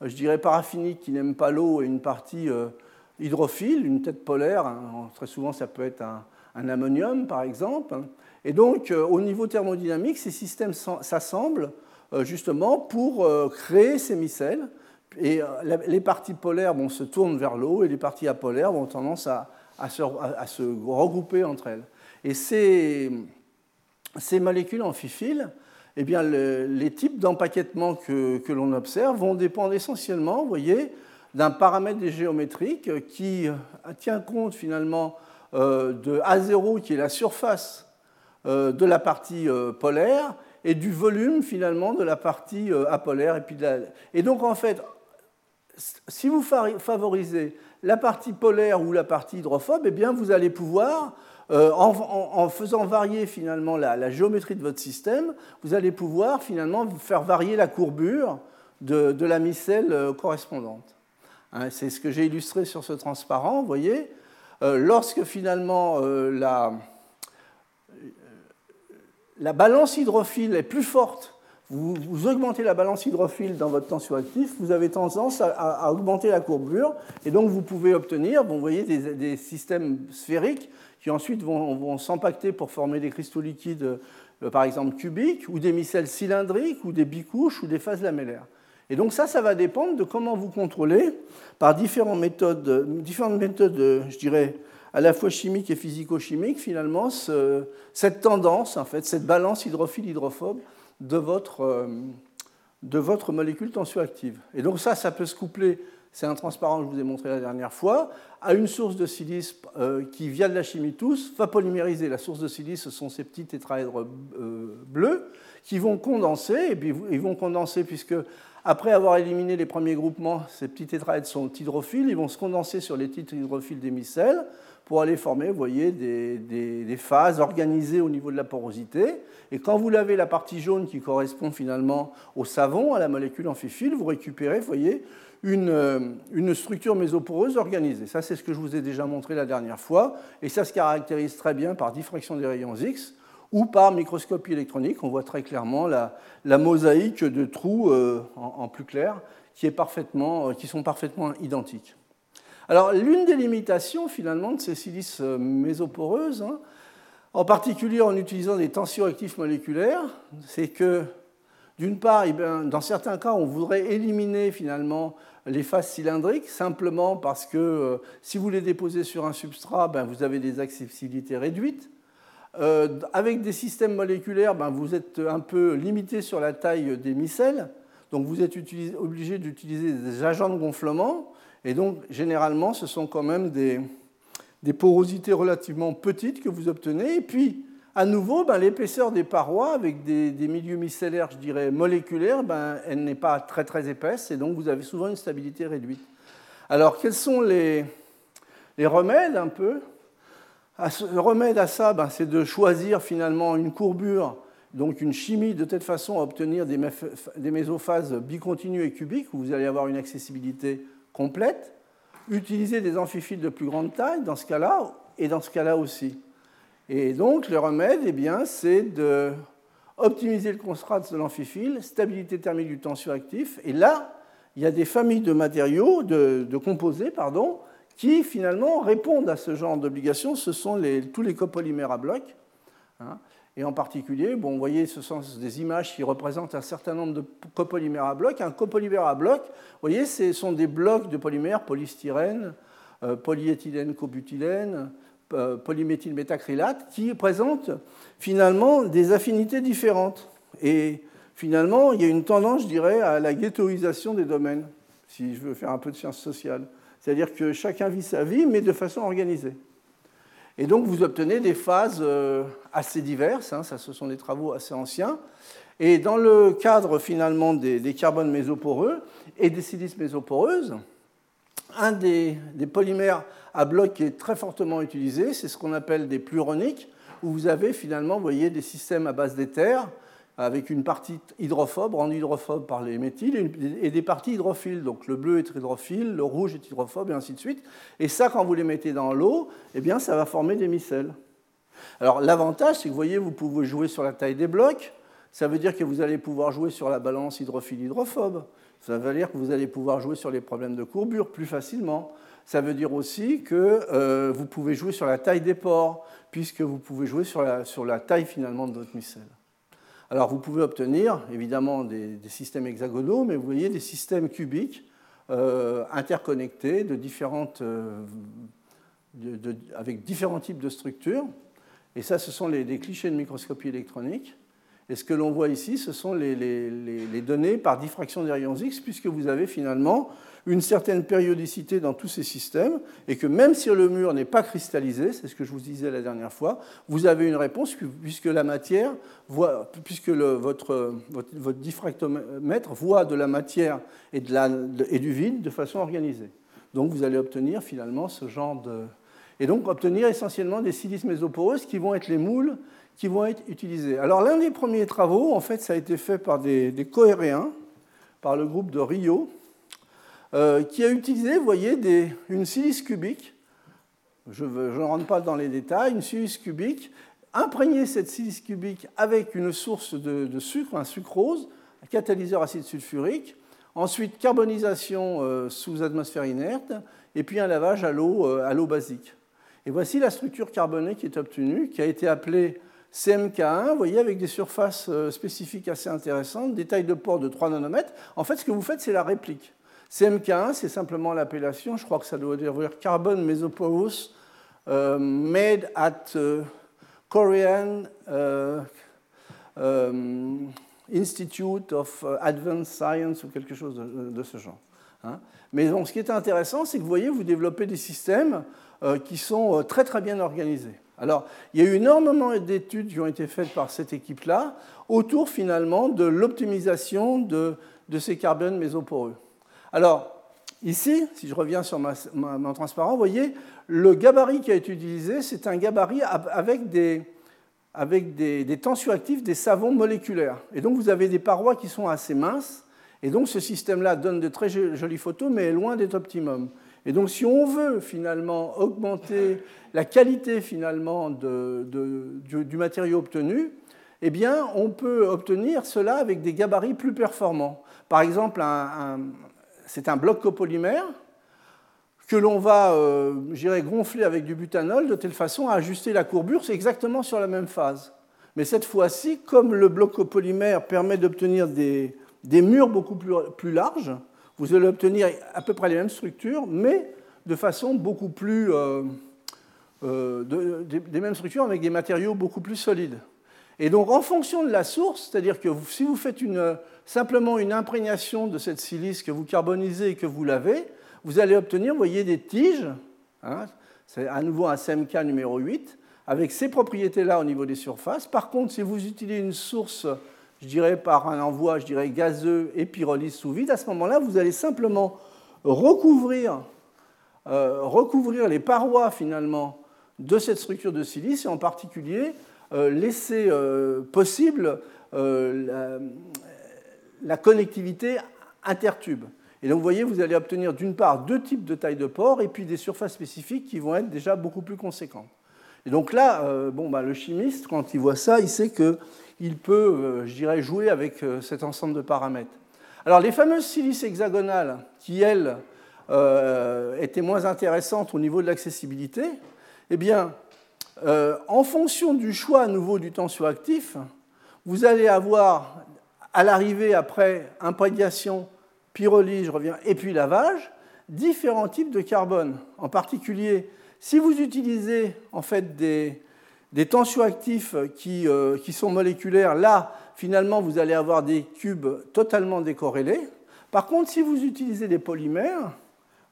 je dirais paraffinique qui n'aime pas l'eau et une partie euh, hydrophile, une tête polaire, hein. très souvent ça peut être un, ammonium par exemple. Et donc euh, au niveau thermodynamique, ces systèmes s'assemblent justement pour créer ces micelles. Et les parties polaires vont se tournent vers l'eau et les parties apolaires vont tendance à, se, regrouper entre elles. Et ces, ces molécules amphiphiles, eh bien, les types d'empaquettement que, que l'on observe vont dépendre essentiellement, voyez, d'un paramètre géométrique qui tient compte finalement euh, de A0 qui est la surface euh, de la partie euh, polaire et du volume finalement de la partie apolaire. Et, puis et donc en fait, si vous favorisez la partie polaire ou la partie hydrophobe, eh bien vous allez pouvoir en, faisant varier finalement la, géométrie de votre système, vous allez pouvoir finalement faire varier la courbure de, la micelle correspondante. Hein, c'est ce que j'ai illustré sur ce transparent, voyez. Euh, lorsque finalement euh, la, balance hydrophile est plus forte, vous, augmentez la balance hydrophile dans votre tension actif, vous avez tendance à, augmenter la courbure, et donc vous pouvez obtenir, vous voyez, des, systèmes sphériques qui ensuite vont, vont s'empacter pour former des cristaux liquides, euh, par exemple cubiques, ou des micelles cylindriques, ou des bicouches, ou des phases lamellaires. Et donc ça, ça va dépendre de comment vous contrôlez par différentes méthodes, différentes méthodes je dirais, à la fois chimiques et physico-chimiques, finalement, cette tendance, en fait, cette balance hydrophile-hydrophobe de votre, euh, de votre molécule tensioactive. Et donc ça, ça peut se coupler, c'est un transparent que je vous ai montré la dernière fois, à une source de silice euh, qui, via de la chimie tous, va polymériser. La source de silice, ce sont ces petits tétraèdres euh, bleus qui vont condenser, et puis ils vont condenser puisque après avoir éliminé les premiers groupements, ces petits tétraèdres sont hydrophiles, ils vont se condenser sur les titres hydrophiles des micelles pour aller former, vous voyez, des, phases organisées au niveau de la porosité. Et quand vous lavez la partie jaune qui correspond finalement au savon, à la molécule amphiphiles, vous récupérez, vous voyez, une, euh, une, structure mésoporeuse organisée. Ça, c'est ce que je vous ai déjà montré la dernière fois. Et ça se caractérise très bien par diffraction des rayons X ou par microscopie électronique. On voit très clairement la, mosaïque de trous euh, en, plus clair qui, est parfaitement, euh, qui, sont parfaitement identiques. L'une des limitations finalement de ces silices euh, mésoporeuses, hein, en particulier en utilisant des tensioactifs moléculaires, c'est que d'une part, eh dans certains cas, on voudrait éliminer finalement les phases cylindriques simplement parce que si vous les déposez sur un substrat, ben, vous avez des accessibilités réduites. Euh, avec des systèmes moléculaires, ben, vous êtes un peu limité sur la taille des micelles, donc vous êtes obligé d'utiliser des agents de gonflement, et donc généralement ce sont quand même des, porosités relativement petites que vous obtenez, et puis à nouveau, ben, l'épaisseur des parois avec des, milieux micellaires, je dirais, moléculaires, ben, elle n'est pas très très épaisse, et donc vous avez souvent une stabilité réduite. Alors quels sont les remèdes un peu? Le remède à ça, ben, c'est de choisir finalement une courbure, donc une chimie de telle façon à obtenir des, mésophases bicontinues et cubiques, où vous allez avoir une accessibilité complète. Utiliser des amphiphiles de plus grande taille dans ce cas-là, et dans ce cas-là aussi. Et donc, le remède, eh bien, c'est de optimiser le contraste de l'amphifile, stabilité thermique du tensioactif. Et là, il y a des familles de matériaux, de, composés, pardon, qui finalement répondent à ce genre d'obligations. Ce sont tous les copolymères à bloc. Hein. Et en particulier, bon, vous voyez, ce sont des images qui représentent un certain nombre de copolymères à bloc. Un copolymère à bloc, vous voyez, ce sont des blocs de polymères, polystyrène, euh, polyéthylène, cobutylène, euh, polyméthylmétacrylate, qui présentent finalement des affinités différentes. Et finalement, il y a une tendance, je dirais, à la ghettoisation des domaines, si je veux faire un peu de sciences sociales. C'est-à-dire que chacun vit sa vie, mais de façon organisée. Et donc vous obtenez des phases euh, assez diverses, hein, ça, ce sont des travaux assez anciens. Et dans le cadre finalement des, carbones mésoporeux et des silices mésoporeuses, un des, polymères à bloc qui est très fortement utilisé, c'est ce qu'on appelle des pluroniques, où vous avez finalement, voyez, des systèmes à base d'éther avec une partie hydrophobe, rendue hydrophobe par les méthyles, et des parties hydrophiles. Donc le bleu est hydrophile, le rouge est hydrophobe, et ainsi de suite. Et ça, quand vous les mettez dans l'eau, eh bien, ça va former des micelles. Alors l'avantage, c'est que vous voyez, vous pouvez jouer sur la taille des blocs. Ça veut dire que vous allez pouvoir jouer sur la balance hydrophile-hydrophobe. Ça veut dire que vous allez pouvoir jouer sur les problèmes de courbure plus facilement. Ça veut dire aussi que euh, vous pouvez jouer sur la taille des pores, puisque vous pouvez jouer sur la, sur la taille finalement de votre micelle. Alors vous pouvez obtenir évidemment des, systèmes hexagonaux, mais vous voyez des systèmes cubiques euh, interconnectés de euh, avec différents types de structures. Et ça, ce sont les, les clichés de microscopie électronique. Et ce que l'on voit ici, ce sont les, les, données par diffraction des rayons X, puisque vous avez finalement une certaine périodicité dans tous ces systèmes, et que même si le mur n'est pas cristallisé, c'est ce que je vous disais la dernière fois, vous avez une réponse puisque la matière, puisque votre, votre, diffractomètre voit de la matière et, de la, et du vide de façon organisée. Donc vous allez obtenir finalement ce genre de... Et donc obtenir essentiellement des silices mésoporeuses qui vont être les moules qui vont être utilisés. Alors l'un des premiers travaux, en fait, ça a été fait par des, des cohéréens, par le groupe de Rio, euh, qui a utilisé, vous voyez, une silice cubique, je ne rentre pas dans les détails, une silice cubique, imprégner cette silice cubique avec une source de, sucre, un sucrose, un catalyseur acide sulfurique, ensuite carbonisation euh, sous atmosphère inerte, et puis un lavage à l'eau euh, basique. Et voici la structure carbonée qui est obtenue, qui a été appelée CMK1, vous voyez, avec des surfaces euh, spécifiques assez intéressantes, des tailles de pores de 3 nanomètres. En fait, ce que vous faites, c'est la réplique. CMK1, c'est simplement l'appellation, je crois que ça doit dire Carbon Mesoporous euh, Made at euh, Korean Institute of Advanced Science ou quelque chose de, ce genre. Hein. Mais ce qui est intéressant, c'est que vous voyez, vous développez des systèmes qui sont très très bien organisés. Alors, il y a eu énormément d'études qui ont été faites par cette équipe-là autour finalement de l'optimisation de, ces carbones mésoporeux. Alors, ici, si je reviens sur mon transparent, vous voyez, le gabarit qui a été utilisé, c'est un gabarit avec des, avec des, des tensioactifs, des savons moléculaires. Et donc, vous avez des parois qui sont assez minces. Et donc, ce système-là donne de très jolies photos, mais est loin d'être optimum. Et donc, si on veut finalement augmenter la qualité finalement du, matériau obtenu, eh bien, on peut obtenir cela avec des gabarits plus performants. Par exemple, c'est un bloc copolymère que l'on va euh, gonfler avec du butanol de telle façon à ajuster la courbure, c'est exactement sur la même phase. Mais cette fois-ci, comme le bloc copolymère permet d'obtenir des, murs beaucoup plus larges, vous allez obtenir à peu près les mêmes structures, mais de façon beaucoup plus. Euh, euh, des mêmes structures avec des matériaux beaucoup plus solides. Et donc, en fonction de la source, c'est-à-dire que si vous faites simplement une imprégnation de cette silice que vous carbonisez et que vous lavez, vous allez obtenir, voyez, des tiges. Hein, c'est à nouveau un CMK numéro 8, avec ces propriétés-là au niveau des surfaces. Par contre, si vous utilisez une source je dirais par un envoi, je dirais gazeux et pyrolyse sous vide, à ce moment-là, vous allez simplement recouvrir, euh, recouvrir les parois finalement de cette structure de silice et en particulier laisser euh, possible la, la, connectivité intertube. Et donc vous voyez, vous allez obtenir d'une part deux types de taille de pores et puis des surfaces spécifiques qui vont être déjà beaucoup plus conséquentes. Et donc là, bon, bah, le chimiste, quand il voit ça, il sait que il peut, euh, je dirais, jouer avec euh, cet ensemble de paramètres. Alors les fameuses silices hexagonales, qui elles euh, étaient moins intéressantes au niveau de l'accessibilité, eh bien, en fonction du choix à nouveau du tensioactif, vous allez avoir à l'arrivée après imprégnation, pyrolyse, je reviens, et puis lavage, différents types de carbone. En particulier, si vous utilisez en fait des, tensioactifs euh, qui, sont moléculaires, là, finalement, vous allez avoir des cubes totalement décorrélés. Par contre, si vous utilisez des polymères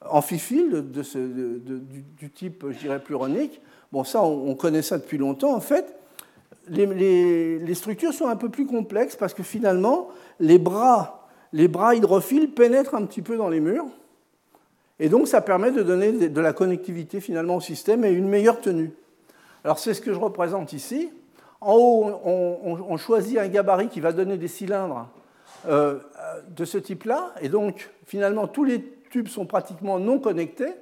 amphiphiles de, du, type, je dirais, pluronique, bon, ça, on, connaît ça depuis longtemps, en fait, les, les, structures sont un peu plus complexes parce que finalement, les bras, les bras hydrophiles pénètrent un petit peu dans les murs. Et donc, ça permet de donner de la connectivité finalement au système et une meilleure tenue. Alors c'est ce que je représente ici. En haut, on, choisit un gabarit qui va donner des cylindres euh, de ce type-là. Et donc, finalement, tous les tubes sont pratiquement non connectés.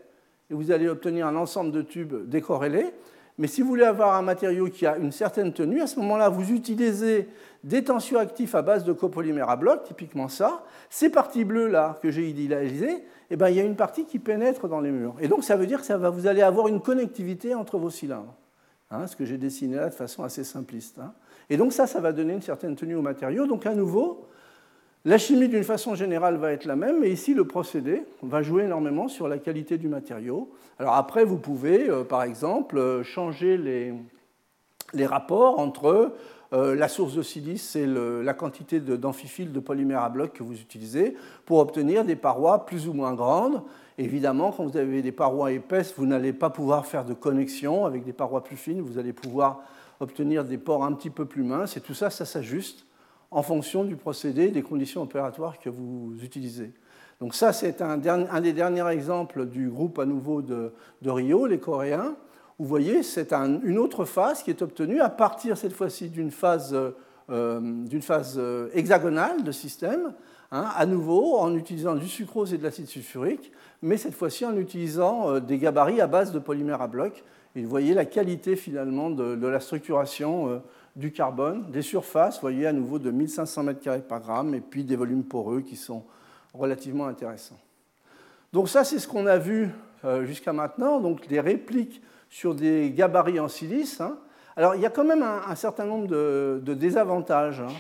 Et vous allez obtenir un ensemble de tubes décorrélés. Mais si vous voulez avoir un matériau qui a une certaine tenue, à ce moment-là, vous utilisez des tensioactifs à base de copolymère à bloc, typiquement ça. Ces parties bleues-là que j'ai idéalisées, eh ben, il y a une partie qui pénètre dans les murs. Et donc, ça veut dire que ça va, vous allez avoir une connectivité entre vos cylindres hein, ce que j'ai dessiné là de façon assez simpliste. Hein. Et donc ça, ça va donner une certaine tenue au matériau. Donc à nouveau, la chimie d'une façon générale va être la même, mais ici le procédé va jouer énormément sur la qualité du matériau. Alors après, vous pouvez, euh, par exemple, euh, changer les, rapports entre euh, la source de silice et la quantité d'amphiphiles de, polymère à bloc que vous utilisez pour obtenir des parois plus ou moins grandes. Évidemment, quand vous avez des parois épaisses, vous n'allez pas pouvoir faire de connexion. Avec des parois plus fines, vous allez pouvoir obtenir des pores un petit peu plus minces. Et tout ça, ça s'ajuste en fonction du procédé des conditions opératoires que vous utilisez. Donc ça, c'est un, des derniers exemples du groupe à nouveau de Rio, les Coréens vous voyez, c'est une autre phase qui est obtenue à partir cette fois-ci d'une phase, euh, phase, euh, hexagonale de système, hein, à nouveau en utilisant du sucrose et de l'acide sulfurique, mais cette fois-ci en utilisant euh, des gabarits à base de polymère à bloc. Et vous voyez la qualité finalement de, la structuration du carbone, des surfaces, vous voyez à nouveau de 1500 m2 par gramme, et puis des volumes poreux qui sont relativement intéressants. Donc ça, c'est ce qu'on a vu jusqu'à maintenant, donc des répliques sur des gabarits en silice. Hein. Alors, il y a quand même un, certain nombre de, désavantages hein,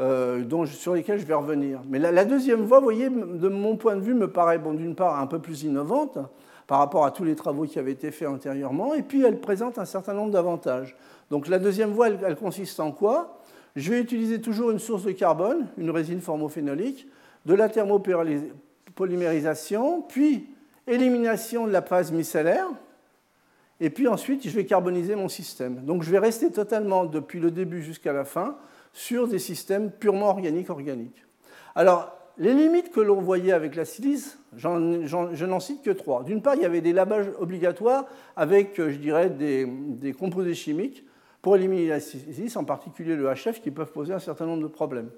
euh, sur lesquels je vais revenir. Mais la, deuxième voie, vous voyez, de mon point de vue, me paraît, bon, d'une part, un peu plus innovante par rapport à tous les travaux qui avaient été faits antérieurement, et puis elle présente un certain nombre d'avantages. Donc, la deuxième voie, elle, consiste en quoi? Je vais utiliser toujours une source de carbone, une résine formophénolique, de la thermopolymérisation, puis élimination de la phase micellaire, et puis ensuite, je vais carboniser mon système. Donc je vais rester totalement, depuis le début jusqu'à la fin, sur des systèmes purement organiques-organiques. Alors, les limites que l'on voyait avec la silice, je n'en cite que trois. D'une part, il y avait des lavages obligatoires avec, je dirais, des, composés chimiques pour éliminer la silice, en particulier le HF, qui peuvent poser un certain nombre de problèmes.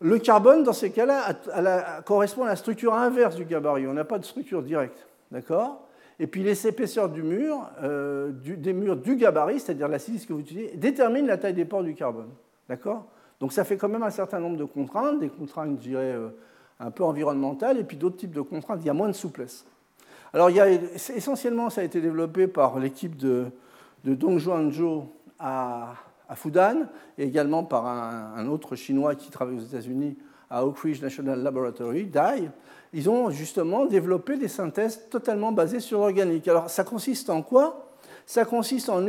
Le carbone, dans ces cas-là, correspond à la structure inverse du gabarit. On n'a pas de structure directe. D'accord? Et puis les épaisseurs du mur, euh, des murs du gabarit, c'est-à-dire la silice que vous utilisez, déterminent la taille des pores du carbone. D'accord? Donc ça fait quand même un certain nombre de contraintes, des contraintes, je dirais, euh, un peu environnementales, et puis d'autres types de contraintes, il y a moins de souplesse. Alors essentiellement, ça a été développé par l'équipe de, de Dong Zhuangzhou à, à, Fudan, et également par un, autre Chinois qui travaille aux États-Unis à Oak Ridge National Laboratory, DAI ils ont justement développé des synthèses totalement basées sur l'organique. Alors ça consiste en quoi? Ça consiste en,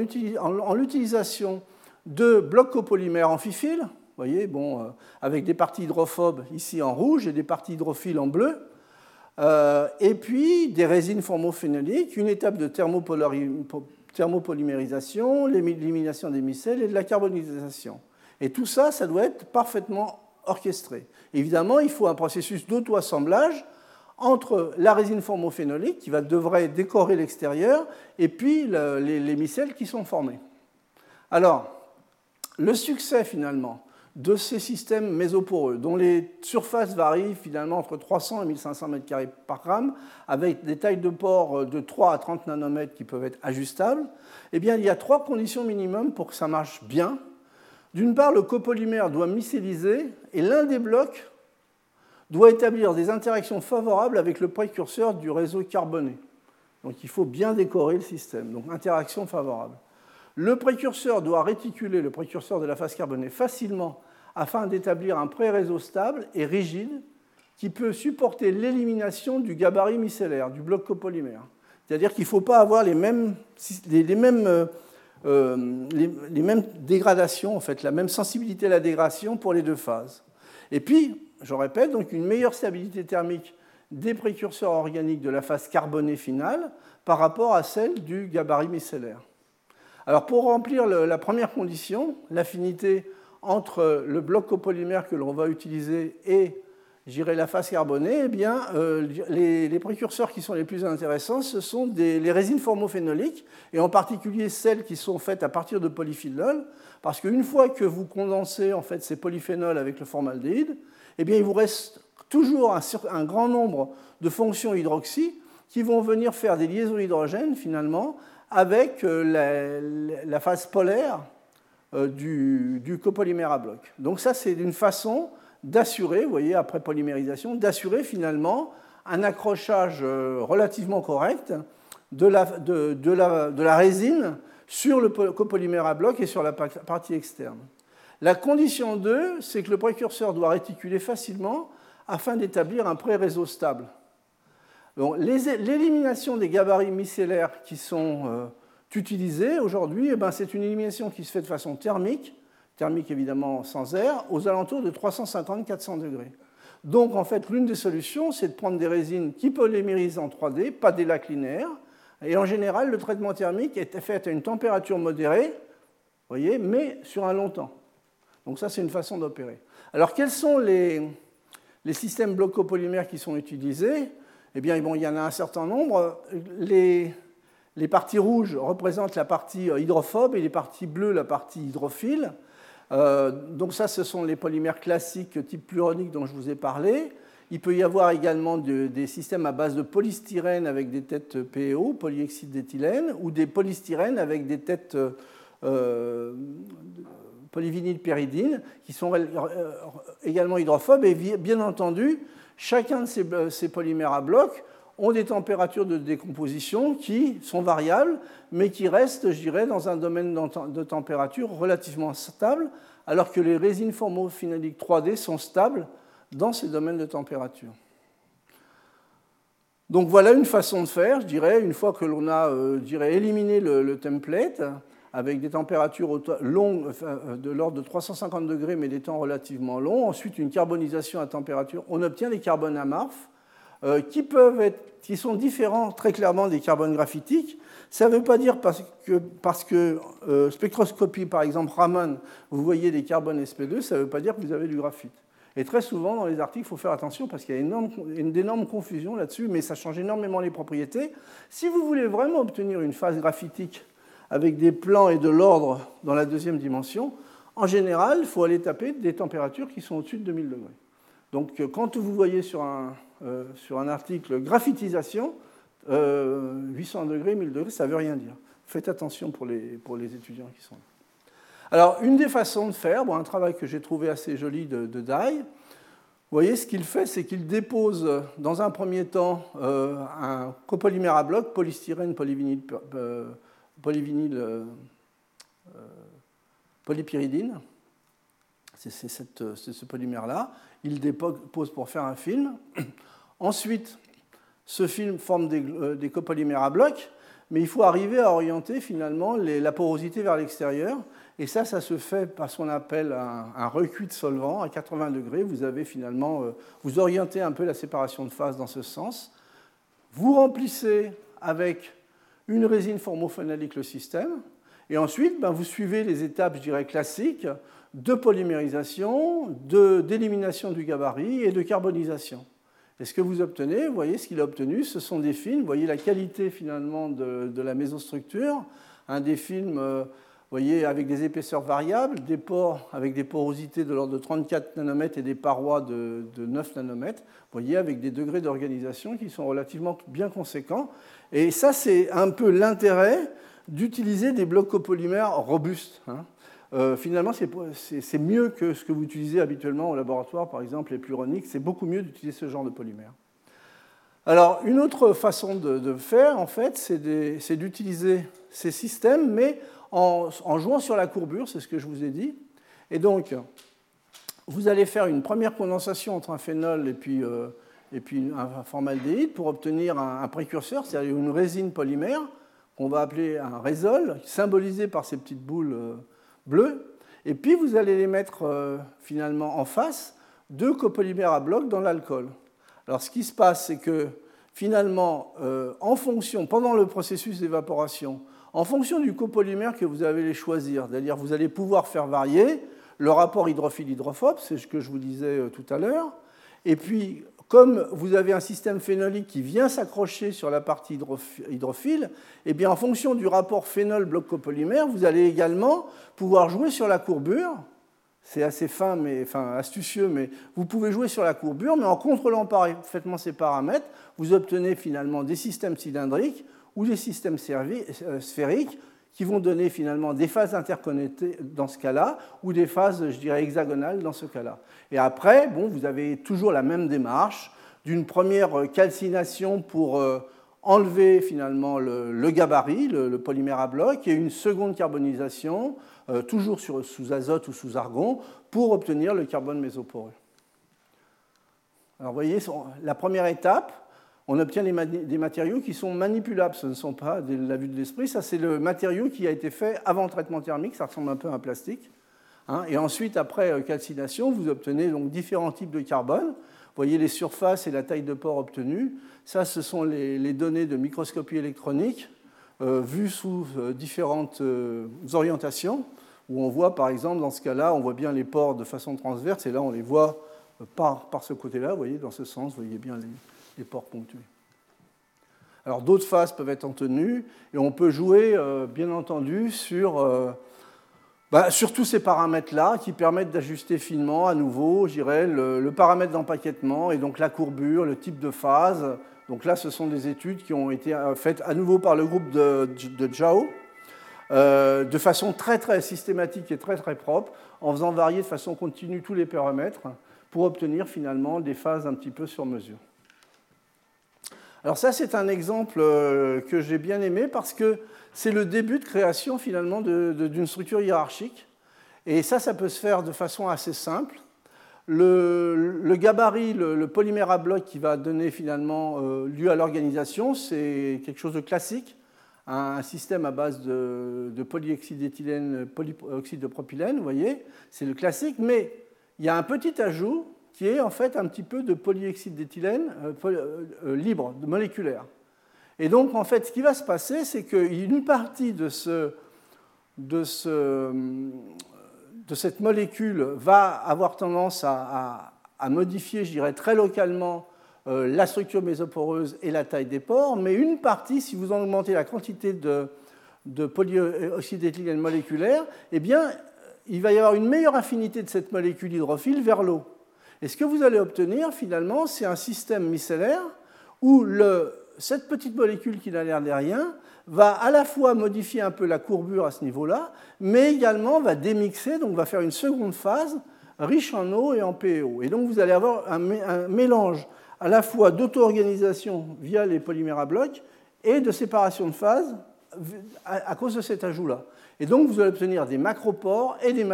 l'utilisation de blocs copolymères amphiphiles, vous voyez, euh, avec des parties hydrophobes ici en rouge et des parties hydrophiles en bleu, euh, et puis des résines formophénoliques, une étape de thermopolymérisation, l'élimination des micelles et de la carbonisation. Et tout ça, ça doit être parfaitement orchestré. Évidemment, il faut un processus d'auto-assemblage entre la résine formophénolique qui va, devrait décorer l'extérieur et puis les, micelles qui sont formées. Alors, le succès finalement de ces systèmes mésoporeux, dont les surfaces varient finalement entre 300 et 1500 m2 par gramme, avec des tailles de pores de 3 à 30 nanomètres qui peuvent être ajustables, eh bien, il y a trois conditions minimum pour que ça marche bien. D'une part, le copolymère doit mycéliser et l'un des blocs doit établir des interactions favorables avec le précurseur du réseau carboné. Donc il faut bien décorer le système. Donc interaction favorable. Le précurseur doit réticuler le précurseur de la phase carbonée facilement afin d'établir un pré-réseau stable et rigide qui peut supporter l'élimination du gabarit micellaire, du bloc copolymère. C'est-à-dire qu'il ne faut pas avoir euh, euh, les mêmes dégradations, en fait, la même sensibilité à la dégradation pour les deux phases. Et puis, je répète, donc une meilleure stabilité thermique des précurseurs organiques de la phase carbonée finale par rapport à celle du gabarit micellaire. Alors pour remplir la première condition, l'affinité entre le bloc copolymère que l'on va utiliser et la phase carbonée, eh euh, les, précurseurs qui sont les plus intéressants, ce sont les résines formophénoliques, et en particulier celles qui sont faites à partir de polyphénols, parce qu'une fois que vous condensez en fait, ces polyphénols avec le formaldéhyde, eh bien, il vous reste toujours un, grand nombre de fonctions hydroxy qui vont venir faire des liaisons hydrogènes finalement avec euh, la, phase polaire euh, du, copolymère à bloc. Donc ça, c'est une façon d'assurer, vous voyez, après polymérisation, d'assurer finalement un accrochage euh, relativement correct de la, de la résine sur le copolymère à bloc et sur la partie externe. La condition 2, c'est que le précurseur doit réticuler facilement afin d'établir un pré-réseau stable. L'élimination des gabarits micellaires qui sont euh, utilisés aujourd'hui, eh ben, c'est une élimination qui se fait de façon thermique, thermique évidemment sans air, aux alentours de 350-400 degrés. Donc en fait, l'une des solutions, c'est de prendre des résines qui polymérisent en 3D, pas des lacs linéaires, et en général, le traitement thermique est fait à une température modérée, voyez, mais sur un long temps. Donc ça, c'est une façon d'opérer. Alors quels sont les, les systèmes blocopolymères qui sont utilisés? Eh bien, il y en a un certain nombre. Les, parties rouges représentent la partie hydrophobe et les parties bleues la partie hydrophile. Euh, donc ça, ce sont les polymères classiques type pluronique dont je vous ai parlé. Il peut y avoir également des systèmes à base de polystyrène avec des têtes PEO, polyexide d'éthylène, ou des polystyrènes avec des têtes euh, qui sont euh, également hydrophobes. Et bien entendu, chacun de ces, ces polymères à bloc ont des températures de décomposition qui sont variables, mais qui restent, je dirais, dans un domaine de température relativement stable, alors que les résines formophénoliques 3D sont stables dans ces domaines de température. Donc voilà une façon de faire, je dirais, une fois que l'on a euh, dirais, éliminé le, template, avec des températures longues, euh, de l'ordre de 350 degrés, mais des temps relativement longs. Ensuite, une carbonisation à température. On obtient les carbones amorphes, euh, qui, peuvent être, qui sont différents très clairement des carbones graphitiques. Ça ne veut pas dire parce que, parce que euh, spectroscopie, par exemple, Raman, vous voyez des carbones sp2, ça ne veut pas dire que vous avez du graphite. Et très souvent, dans les articles, il faut faire attention parce qu'il y a énorme, une énorme confusion là-dessus, mais ça change énormément les propriétés. Si vous voulez vraiment obtenir une phase graphitique avec des plans et de l'ordre dans la deuxième dimension, en général, il faut aller taper des températures qui sont au-dessus de 2000 degrés. Donc, euh, quand vous voyez sur un, euh, sur un article graphitisation, 800 euh, degrés, 1000 degrés, ça ne veut rien dire. Faites attention pour les, pour les étudiants qui sont là. Alors, une des façons de faire, bon, un travail que j'ai trouvé assez joli de, de Dye, vous voyez, ce qu'il fait, c'est qu'il dépose dans un premier temps un copolymère à bloc, polystyrène, polyvinyl, polyvinyl polypyridine. C'est ce polymère-là. Il dépose pour faire un film. Ensuite, ce film forme des, euh, copolymères à bloc, mais il faut arriver à orienter finalement la porosité vers l'extérieur. Et ça, ça se fait par ce qu'on appelle un, recuit de solvant à 80 degrés. Vous avez finalement, euh, vous orientez un peu la séparation de phase dans ce sens. Vous remplissez avec une résine formophénolique le système. Et ensuite, ben, vous suivez les étapes, je dirais, classiques de polymérisation, d'élimination du gabarit et de carbonisation. Et ce que vous obtenez, vous voyez ce qu'il a obtenu, ce sont des films, vous voyez la qualité finalement de, la mésostructure, un des films euh, voyez, avec des épaisseurs variables, des pores avec des porosités de l'ordre de 34 nanomètres et des parois de, 9 nanomètres, vous voyez, avec des degrés d'organisation qui sont relativement bien conséquents. Et ça, c'est un peu l'intérêt d'utiliser des blocs copolymères robustes. Hein. Euh, finalement, c'est mieux que ce que vous utilisez habituellement au laboratoire, par exemple les pluroniques. C'est beaucoup mieux d'utiliser ce genre de polymère. Alors, une autre façon de, faire, en fait, c'est d'utiliser ces systèmes, mais en, jouant sur la courbure, c'est ce que je vous ai dit. Et donc, vous allez faire une première condensation entre un phénol et puis, euh, et puis un formaldéhyde pour obtenir un, précurseur, c'est-à-dire une résine polymère qu'on va appeler un résol, symbolisé par ces petites boules euh, bleues, et puis vous allez les mettre euh, finalement en face deux copolymères à bloc dans l'alcool. Alors ce qui se passe, c'est que finalement, euh, pendant le processus d'évaporation, en fonction du copolymère que vous allez choisir, c'est-à-dire vous allez pouvoir faire varier le rapport hydrophile-hydrophobe, c'est ce que je vous disais tout à l'heure, et puis comme vous avez un système phénolique qui vient s'accrocher sur la partie hydrophile, eh bien en fonction du rapport phénol-bloc copolymère, vous allez également pouvoir jouer sur la courbure. C'est assez fin, mais, astucieux, mais vous pouvez jouer sur la courbure, mais en contrôlant parfaitement ces paramètres, vous obtenez finalement des systèmes cylindriques ou des systèmes euh, sphériques qui vont donner finalement des phases interconnectées dans ce cas-là, ou des phases, je dirais, hexagonales dans ce cas-là. Et après, bon, vous avez toujours la même démarche d'une première calcination pour euh, enlever finalement le, gabarit, le, polymère à bloc, et une seconde carbonisation, euh, toujours sous azote ou sous argon, pour obtenir le carbone mésoporeux. Alors vous voyez, la première étape, on obtient des matériaux qui sont manipulables. Ce ne sont pas de la vue de l'esprit. Ça, c'est le matériau qui a été fait avant traitement thermique. Ça ressemble un peu à un plastique. Hein. et ensuite, après euh, calcination, vous obtenez donc différents types de carbone. Vous voyez les surfaces et la taille de pore obtenues. Ça, ce sont les, données de microscopie électronique euh, vues sous euh, différentes orientations. Où on voit, par exemple, dans ce cas-là, on voit bien les pores de façon transverse. Et là, on les voit par, par ce côté-là. Vous voyez, dans ce sens, vous voyez bien les, les ports ponctués. Alors d'autres phases peuvent être en tenue et on peut jouer euh, bien entendu sur, euh, bah, sur tous ces paramètres-là qui permettent d'ajuster finement à nouveau, dirais, le, paramètre d'empaquetement et donc la courbure, le type de phase. Donc là, ce sont des études qui ont été euh, faites à nouveau par le groupe de, de Zhao, de façon très très systématique et très très propre, en faisant varier de façon continue tous les paramètres pour obtenir finalement des phases un petit peu sur mesure. Alors ça, c'est un exemple euh, que j'ai bien aimé parce que c'est le début de création finalement d'une structure hiérarchique. Et ça, ça peut se faire de façon assez simple. Le, gabarit, le, polymère à bloc qui va donner finalement euh, lieu à l'organisation, c'est quelque chose de classique, un, système à base de, de polyoxyde d'éthylène, polyoxyde de propylène, vous voyez, c'est le classique, mais il y a un petit ajout qui est en fait un petit peu de polyoxyde d'éthylène euh, euh, euh, libre, moléculaire. Et donc, en fait, ce qui va se passer, c'est qu'une partie de, ce, de, ce, de, cette molécule va avoir tendance à, modifier, je dirais, très localement la structure mésoporeuse et la taille des pores, mais une partie, si vous augmentez la quantité de, de polyoxyde d'éthylène moléculaire, eh bien, il va y avoir une meilleure affinité de cette molécule hydrophile vers l'eau. Et ce que vous allez obtenir finalement, c'est un système micellaire où cette petite molécule qui n'a l'air de rien va à la fois modifier un peu la courbure à ce niveau-là, mais également va démixer, donc va faire une seconde phase riche en eau et en PEO. Et donc vous allez avoir un, mélange à la fois d'auto-organisation via les polymères à blocs et de séparation de phase à, cause de cet ajout-là. Et donc vous allez obtenir des macropores et des,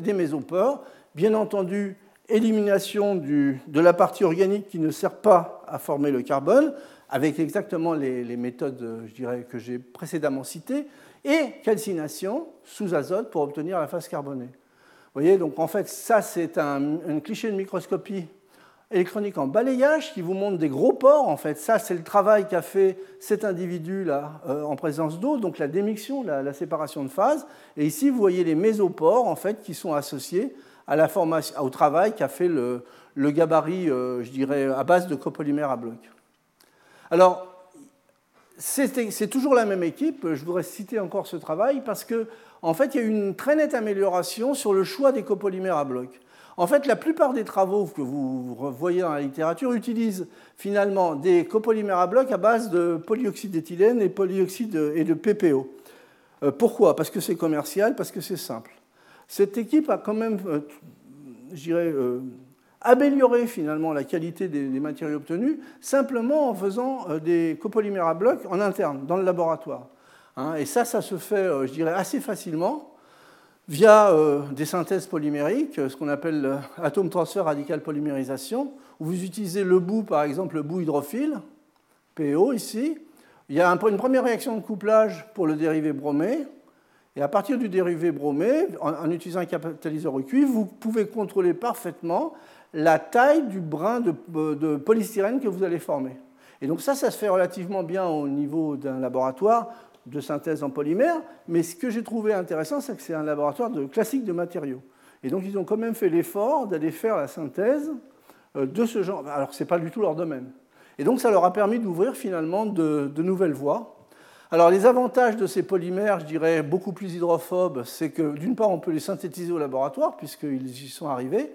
des mésopores, bien entendu élimination de la partie organique qui ne sert pas à former le carbone, avec exactement les, méthodes que j'ai précédemment citées, et calcination sous azote pour obtenir la phase carbonée. Vous voyez, donc en fait, ça c'est un, cliché de microscopie électronique en balayage qui vous montre des gros pores. En fait, ça c'est le travail qu'a fait cet individu-là euh, en présence d'eau, donc la démixion, la, la, séparation de phase. Et ici, vous voyez les mésopores en fait qui sont associés au travail qu'a fait le, gabarit, euh, je dirais, à base de copolymère à bloc. Alors, c'est toujours la même équipe. Je voudrais citer encore ce travail parce que, en fait, il y a eu une très nette amélioration sur le choix des copolymères à bloc. En fait, la plupart des travaux que vous voyez dans la littérature utilisent finalement des copolymères à bloc à base de polyoxyde d'éthylène et de PPO. Euh, pourquoi? Parce que c'est commercial, parce que c'est simple. Cette équipe a quand même, euh, je dirais, euh, amélioré finalement la qualité des, matériaux obtenus simplement en faisant euh, des copolymères à bloc en interne, dans le laboratoire. Hein. et ça, ça se fait, je dirais, assez facilement via des synthèses polymériques, ce qu'on appelle atome transfert radical polymérisation, où vous utilisez le bout, par exemple, le bout hydrophile, PO ici. Il y a une première réaction de couplage pour le dérivé bromé, et à partir du dérivé bromé, en, utilisant un catalyseur au cuivre, vous pouvez contrôler parfaitement la taille du brin de, polystyrène que vous allez former. Et donc ça, ça se fait relativement bien au niveau d'un laboratoire de synthèse en polymère, mais ce que j'ai trouvé intéressant, c'est que c'est un laboratoire de classique de matériaux. Et donc ils ont quand même fait l'effort d'aller faire la synthèse euh, de ce genre, alors ce n'est pas du tout leur domaine. Et donc ça leur a permis d'ouvrir finalement de nouvelles voies. Alors les avantages de ces polymères, je dirais beaucoup plus hydrophobes, c'est que d'une part on peut les synthétiser au laboratoire puisqu'ils y sont arrivés,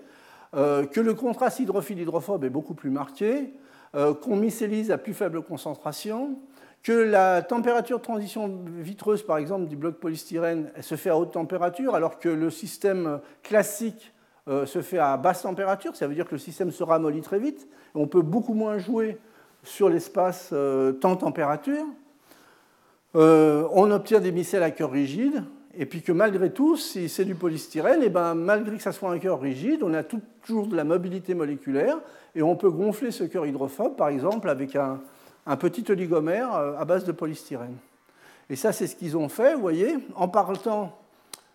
euh, que le contraste hydrophile-hydrophobe est beaucoup plus marqué, euh, qu'on mycélise à plus faible concentration, que la température de transition vitreuse, par exemple, du bloc polystyrène, se fait à haute température, alors que le système classique euh, se fait à basse température. Ça veut dire que le système se ramollit très vite. On peut beaucoup moins jouer sur l'espace temps-température, euh, on obtient des micelles à cœur rigide, et puis que malgré tout, si c'est du polystyrène, et ben, malgré que ça soit un cœur rigide, on a toujours de la mobilité moléculaire, et on peut gonfler ce cœur hydrophobe, par exemple, avec un, petit oligomère à base de polystyrène. Et ça, c'est ce qu'ils ont fait, vous voyez, en partant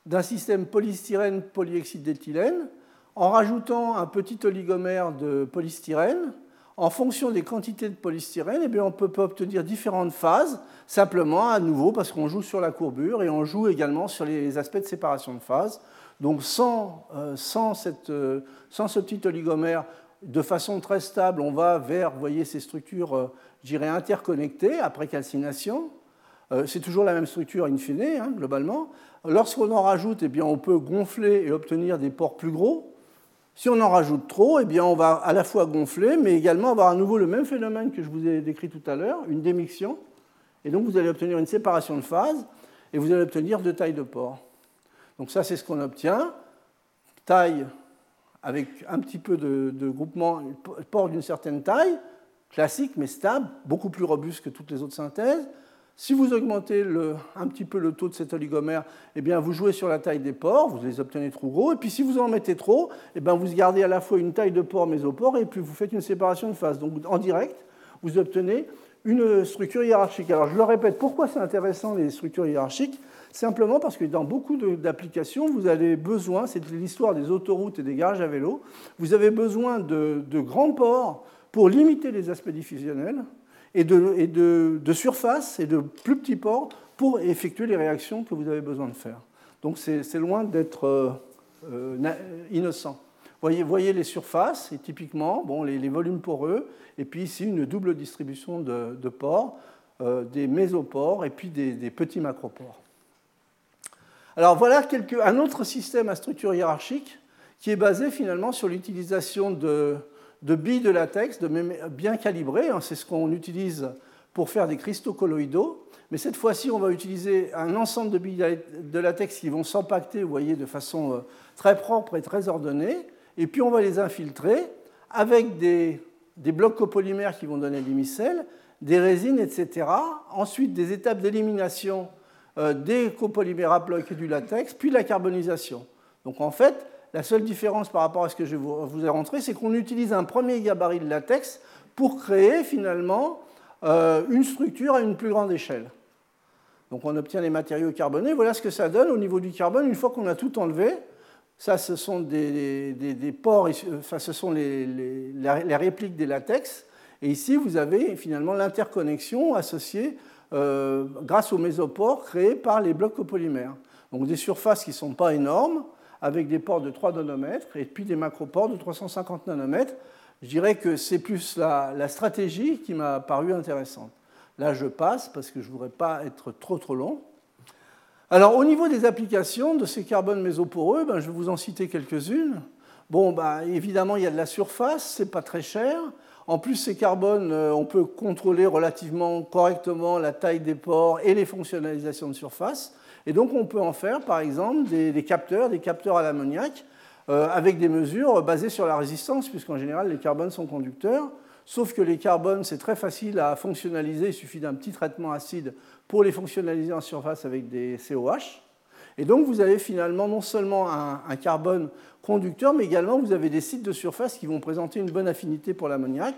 d'un système polystyrène polyexide d'éthylène, en rajoutant un petit oligomère de polystyrène, en fonction des quantités de polystyrène, eh bien, on peut obtenir différentes phases, simplement à nouveau parce qu'on joue sur la courbure et on joue également sur les aspects de séparation de phase. Donc sans, euh, sans, cette, euh, sans ce petit oligomère, de façon très stable, on va vers voyez, ces structures, euh, dirais, interconnectées après calcination. C'est toujours la même structure in fine, hein, globalement. Lorsqu'on en rajoute, eh bien, on peut gonfler et obtenir des pores plus gros. Si on en rajoute trop, eh bien, on va à la fois gonfler, mais également avoir à nouveau le même phénomène que je vous ai décrit tout à l'heure, une démixion. Et donc vous allez obtenir une séparation de phase et vous allez obtenir deux tailles de pores. Donc ça, c'est ce qu'on obtient. Taille avec un petit peu de, de groupement, port d'une certaine taille, classique mais stable, beaucoup plus robuste que toutes les autres synthèses. Si vous augmentez un petit peu le taux de cet oligomère, eh bien, vous jouez sur la taille des pores, vous les obtenez trop gros. Et puis si vous en mettez trop, eh bien, vous gardez à la fois une taille de pore mésopore et puis vous faites une séparation de phase. Donc en direct, vous obtenez une structure hiérarchique. Alors je le répète, pourquoi c'est intéressant les structures hiérarchiques? Simplement parce que dans beaucoup d'applications, vous avez besoin, c'est l'histoire des autoroutes et des garages à vélo, vous avez besoin de, de grands ports pour limiter les aspects diffusionnels et, de, surface et de plus petits ports pour effectuer les réactions que vous avez besoin de faire. Donc c'est loin d'être euh, euh, innocent. Voyez, voyez les surfaces, et typiquement bon, les, volumes poreux, et puis ici une double distribution de, de pores, euh, des mésopores et puis des, petits macropores. Alors voilà un autre système à structure hiérarchique qui est basé finalement sur l'utilisation de, de billes de latex de bien calibrées. Hein, c'est ce qu'on utilise pour faire des cristaux colloïdaux. Mais cette fois-ci, on va utiliser un ensemble de billes de latex qui vont s'empacter, vous voyez, de façon euh, très propre et très ordonnée. Et puis, on va les infiltrer avec des, blocs copolymères qui vont donner des micelles, des résines, etc. Ensuite, des étapes d'élimination euh, des copolymères haploïques et du latex, puis la carbonisation. Donc, en fait, la seule différence par rapport à ce que je vous ai montré, c'est qu'on utilise un premier gabarit de latex pour créer finalement euh, une structure à une plus grande échelle. Donc on obtient les matériaux carbonés. Voilà ce que ça donne au niveau du carbone une fois qu'on a tout enlevé. Ça, ce sont des, pores, enfin, ce sont les, les, répliques des latex. Et ici, vous avez finalement l'interconnexion associée euh, grâce aux mésopores créés par les blocs copolymères. Donc des surfaces qui ne sont pas énormes, avec des ports de 3 nanomètres et puis des macropores de 350 nanomètres. Je dirais que c'est plus la, stratégie qui m'a paru intéressante. Là, je passe parce que je ne voudrais pas être trop trop long. Alors, au niveau des applications de ces carbones mésoporeux, ben, je vais vous en citer quelques-unes. Bon, ben, évidemment, il y a de la surface, c'est pas très cher. En plus, ces carbones, euh, on peut contrôler relativement correctement la taille des pores et les fonctionnalisations de surface. Et donc on peut en faire par exemple des, capteurs, des capteurs à l'ammoniac, euh, avec des mesures basées sur la résistance, puisqu'en général les carbones sont conducteurs. Sauf que les carbones, c'est très facile à fonctionnaliser, il suffit d'un petit traitement acide pour les fonctionnaliser en surface avec des COH. Et donc vous avez finalement non seulement un, un, carbone conducteur, mais également vous avez des sites de surface qui vont présenter une bonne affinité pour l'ammoniac.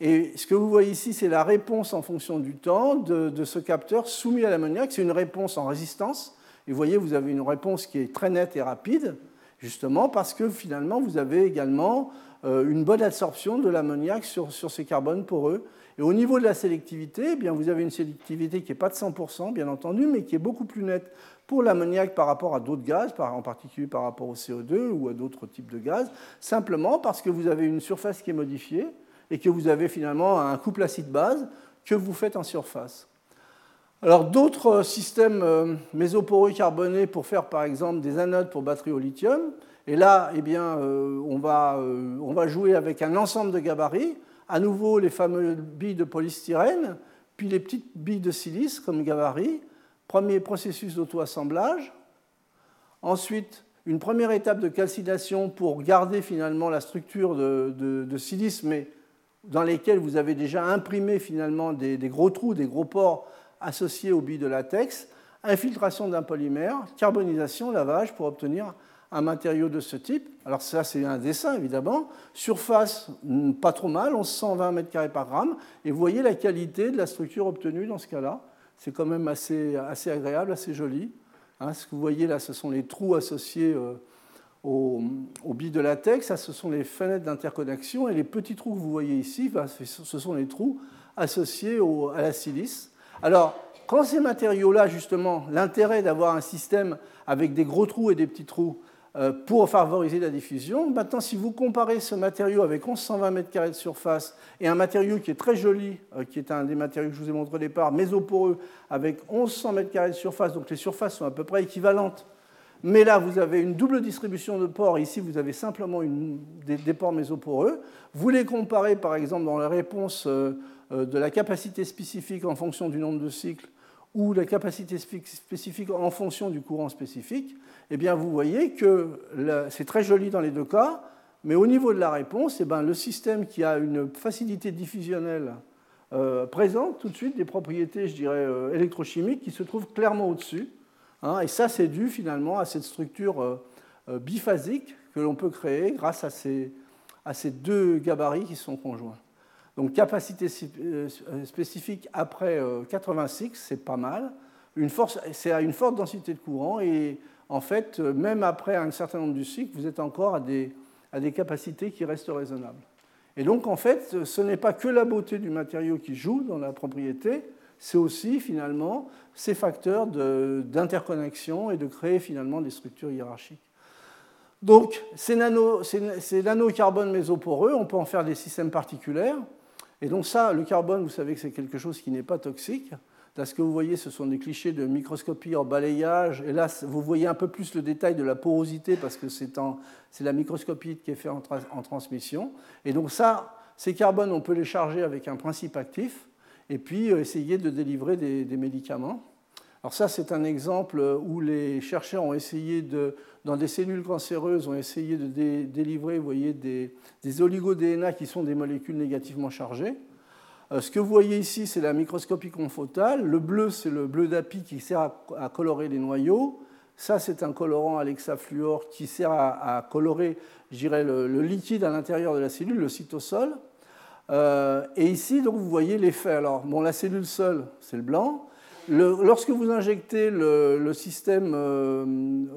Et ce que vous voyez ici, c'est la réponse en fonction du temps de, ce capteur soumis à l'ammoniac. C'est une réponse en résistance. Et vous voyez, vous avez une réponse qui est très nette et rapide, justement parce que finalement, vous avez également euh, une bonne absorption de l'ammoniac sur, ces carbones poreux. Et au niveau de la sélectivité, eh bien, vous avez une sélectivité qui n'est pas de 100%, bien entendu, mais qui est beaucoup plus nette pour l'ammoniac par rapport à d'autres gaz, en particulier par rapport au CO2 ou à d'autres types de gaz, simplement parce que vous avez une surface qui est modifiée et que vous avez finalement un couple acide-base que vous faites en surface. Alors d'autres systèmes euh, mésoporeux carbonés pour faire par exemple des anodes pour batteries au lithium. Et là, eh bien, euh, on, va, euh, on va jouer avec un ensemble de gabarits. À nouveau, les fameuses billes de polystyrène, puis les petites billes de silice comme gabarit. Premier processus d'auto-assemblage. Ensuite, une première étape de calcination pour garder finalement la structure de, de, de silice, mais dans lesquels vous avez déjà imprimé finalement des, gros trous, des gros pores associés au billes de latex, infiltration d'un polymère, carbonisation, lavage pour obtenir un matériau de ce type. Alors ça, c'est un dessin, évidemment. Surface, hmm, pas trop mal, 1120 m2 par gramme. Et vous voyez la qualité de la structure obtenue dans ce cas-là. C'est quand même assez, assez agréable, assez joli. Hein, ce que vous voyez là, ce sont les trous associés euh, aux, billes de latex. Ça, ce sont les fenêtres d'interconnexion. Et les petits trous que vous voyez ici, ce sont les trous associés à la silice. Alors, quand ces matériaux-là, justement, l'intérêt d'avoir un système avec des gros trous et des petits trous, euh, pour favoriser la diffusion. Maintenant, si vous comparez ce matériau avec 1120 m2 de surface et un matériau qui est très joli, euh, qui est un des matériaux que je vous ai montré au départ, mésoporeux, avec 1100 m2 de surface, donc les surfaces sont à peu près équivalentes. Mais là, vous avez une double distribution de pores. Ici, vous avez simplement des, pores mésoporeux. Vous les comparez, par exemple, dans la réponse euh, de la capacité spécifique en fonction du nombre de cycles ou la capacité spécifique en fonction du courant spécifique, eh bien vous voyez que c'est très joli dans les deux cas, mais au niveau de la réponse, eh bien, le système qui a une facilité diffusionnelle euh, présente tout de suite des propriétés, je dirais, euh, électrochimiques qui se trouvent clairement au-dessus. Hein, et ça, c'est dû finalement à cette structure euh, biphasique que l'on peut créer grâce à ces, deux gabarits qui sont conjoints. Donc capacité euh, spécifique après 86, euh, c'est pas mal. C'est à une forte densité de courant et en fait, euh, même après un certain nombre de cycles, vous êtes encore à des capacités qui restent raisonnables. Et donc en fait, ce n'est pas que la beauté du matériau qui joue dans la propriété, c'est aussi finalement ces facteurs d'interconnexion et de créer finalement des structures hiérarchiques. Donc ces, nano, nanocarbones mésoporeux, on peut en faire des systèmes particuliers. Et donc ça, le carbone, vous savez que c'est quelque chose qui n'est pas toxique. Là, ce que vous voyez, ce sont des clichés de microscopie en balayage. Et là, vous voyez un peu plus le détail de la porosité parce que c'est la microscopie qui est faite en, transmission. Et donc ça, ces carbones, on peut les charger avec un principe actif et puis euh, essayer de délivrer des, médicaments. Alors ça, c'est un exemple où les chercheurs ont essayé de, dans des cellules cancéreuses, ont essayé de délivrer, voyez, des, des oligo-DNA qui sont des molécules négativement chargées. Euh, ce que vous voyez ici, c'est la microscopie confotale. Le bleu, c'est le bleu d'api qui sert à, colorer les noyaux. Ça, c'est un colorant Alexa Fluor qui sert à, colorer, je le, le, liquide à l'intérieur de la cellule, le cytosol. Euh, et ici, donc, vous voyez l'effet. Alors, bon, la cellule seule, c'est le blanc lorsque vous injectez le, système euh,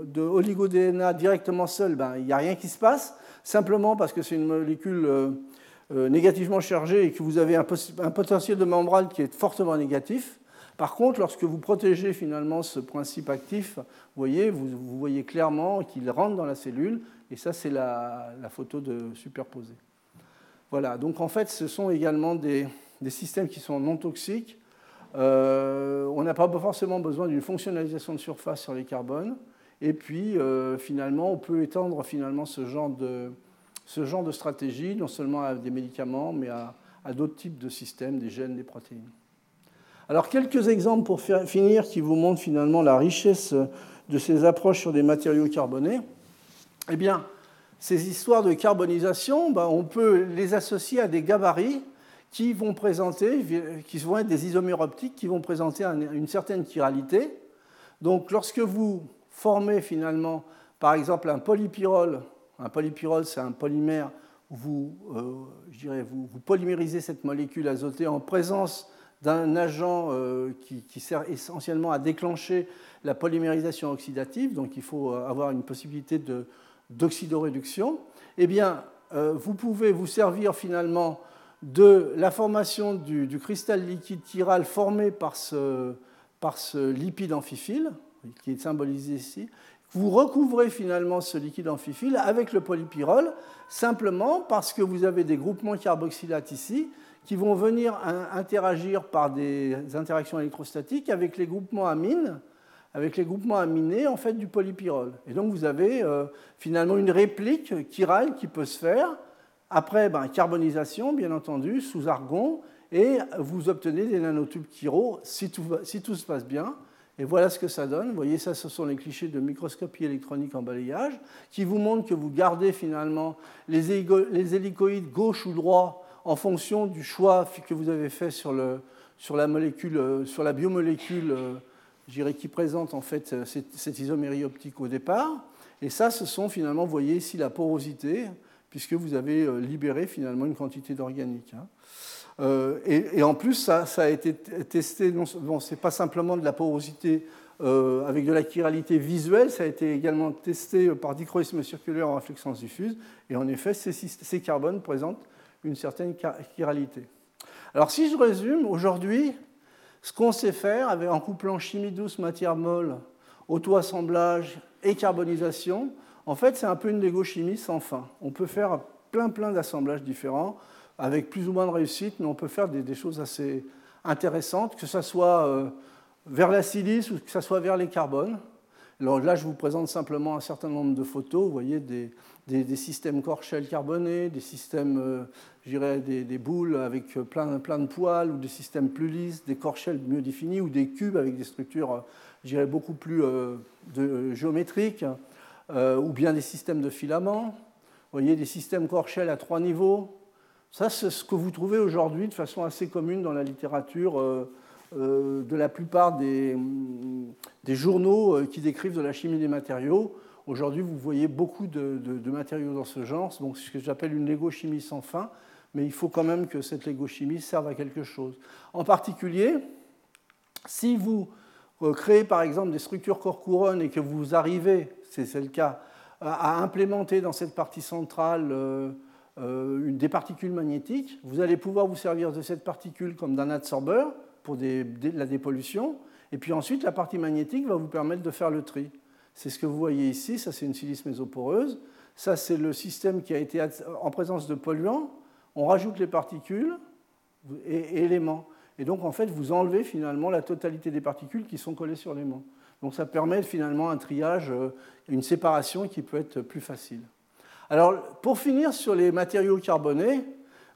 de oligo-DNA directement seul, ben, il n'y a rien qui se passe, simplement parce que c'est une molécule euh, euh, négativement chargée et que vous avez un, potentiel de membrane qui est fortement négatif. Par contre, lorsque vous protégez finalement ce principe actif, vous voyez, vous, voyez clairement qu'il rentre dans la cellule, et ça c'est la, photo de superposée. Voilà, donc en fait ce sont également des systèmes qui sont non toxiques, euh, on n'a pas forcément besoin d'une fonctionnalisation de surface sur les carbones. Et puis, euh, finalement, on peut étendre finalement ce genre de, ce genre de stratégie, non seulement à des médicaments, mais à, d'autres types de systèmes, des gènes, des protéines. Alors, quelques exemples pour finir qui vous montrent finalement la richesse de ces approches sur des matériaux carbonés. Eh bien, ces histoires de carbonisation, ben, on peut les associer à des gabarits qui vont présenter, qui vont être des isomères optiques qui vont présenter une certaine chiralité. Donc lorsque vous formez finalement, par exemple, un polypyrrole, un polypyrrole c'est un polymère, vous, euh, je dirais, vous, polymérisez cette molécule azotée en présence d'un agent euh, qui, sert essentiellement à déclencher la polymérisation oxydative, donc il faut avoir une possibilité d'oxydoréduction, eh bien, euh, vous pouvez vous servir finalement de la formation du, cristal liquide chiral formé par ce, par ce lipide amphiphile, qui est symbolisé ici. Vous recouvrez finalement ce liquide amphiphile avec le polypyrrole, simplement parce que vous avez des groupements carboxylates ici qui vont venir interagir par des interactions électrostatiques avec les groupements amines, avec les groupements aminés en fait du polypyrrole. Et donc vous avez euh, finalement une réplique chirale qui peut se faire après, ben, carbonisation, bien entendu, sous argon, et vous obtenez des nanotubes chiro si tout, se passe bien. Et voilà ce que ça donne. Vous voyez, ça, ce sont les clichés de microscopie électronique en balayage, qui vous montrent que vous gardez finalement les, hélicoïdes gauche ou droit en fonction du choix que vous avez fait sur, le, sur la molécule, sur la biomolécule qui présente en fait cette, isomérie optique au départ. Et ça, ce sont finalement, vous voyez ici la porosité, puisque vous avez libéré finalement une quantité d'organique. Hein. Euh, et, en plus, ça, a été testé, bon, ce n'est pas simplement de la porosité euh, avec de la chiralité visuelle, ça a été également testé par dichroïsme circulaire en réflexence diffuse, et en effet, ces, carbones présentent une certaine chiralité. Alors si je résume, aujourd'hui, ce qu'on sait faire avec, en couplant chimie douce, matière molle, auto-assemblage et carbonisation, en fait, c'est un peu une légochimie sans fin. On peut faire plein plein d'assemblages différents avec plus ou moins de réussite, mais on peut faire des, choses assez intéressantes, que ce soit euh, vers la silice ou que ce soit vers les carbones. Alors là, je vous présente simplement un certain nombre de photos. Vous voyez des, des, systèmes Korshell carbonés, des systèmes, euh, des, des, boules avec plein, plein de poils, ou des systèmes plus lisses, des Korshell mieux définis, ou des cubes avec des structures, euh, je dirais, beaucoup plus de, géométriques, ou bien des systèmes de filaments. Vous voyez des systèmes Korshell à trois niveaux, ça, c'est ce que vous trouvez aujourd'hui de façon assez commune dans la littérature euh, euh, de la plupart des, journaux euh, qui décrivent de la chimie des matériaux. Aujourd'hui, vous voyez beaucoup de, matériaux dans ce genre, donc ce que j'appelle une légochimie sans fin, mais il faut quand même que cette légochimie serve à quelque chose. En particulier, si vous créez par exemple des structures corps-couronne et que vous arrivez, c'est le cas, à implémenter dans cette partie centrale euh, une, des particules magnétiques. Vous allez pouvoir vous servir de cette particule comme d'un adsorbeur pour la dépollution. Et puis ensuite, la partie magnétique va vous permettre de faire le tri. C'est ce que vous voyez ici. Ça, c'est une silice mésoporeuse. Ça, c'est le système qui a été en présence de polluants. On rajoute les particules et, éléments. Et donc, en fait, vous enlevez finalement la totalité des particules qui sont collées sur l'aimant. Donc, ça permet finalement un triage, euh, une séparation qui peut être plus facile. Alors, pour finir sur les matériaux carbonés,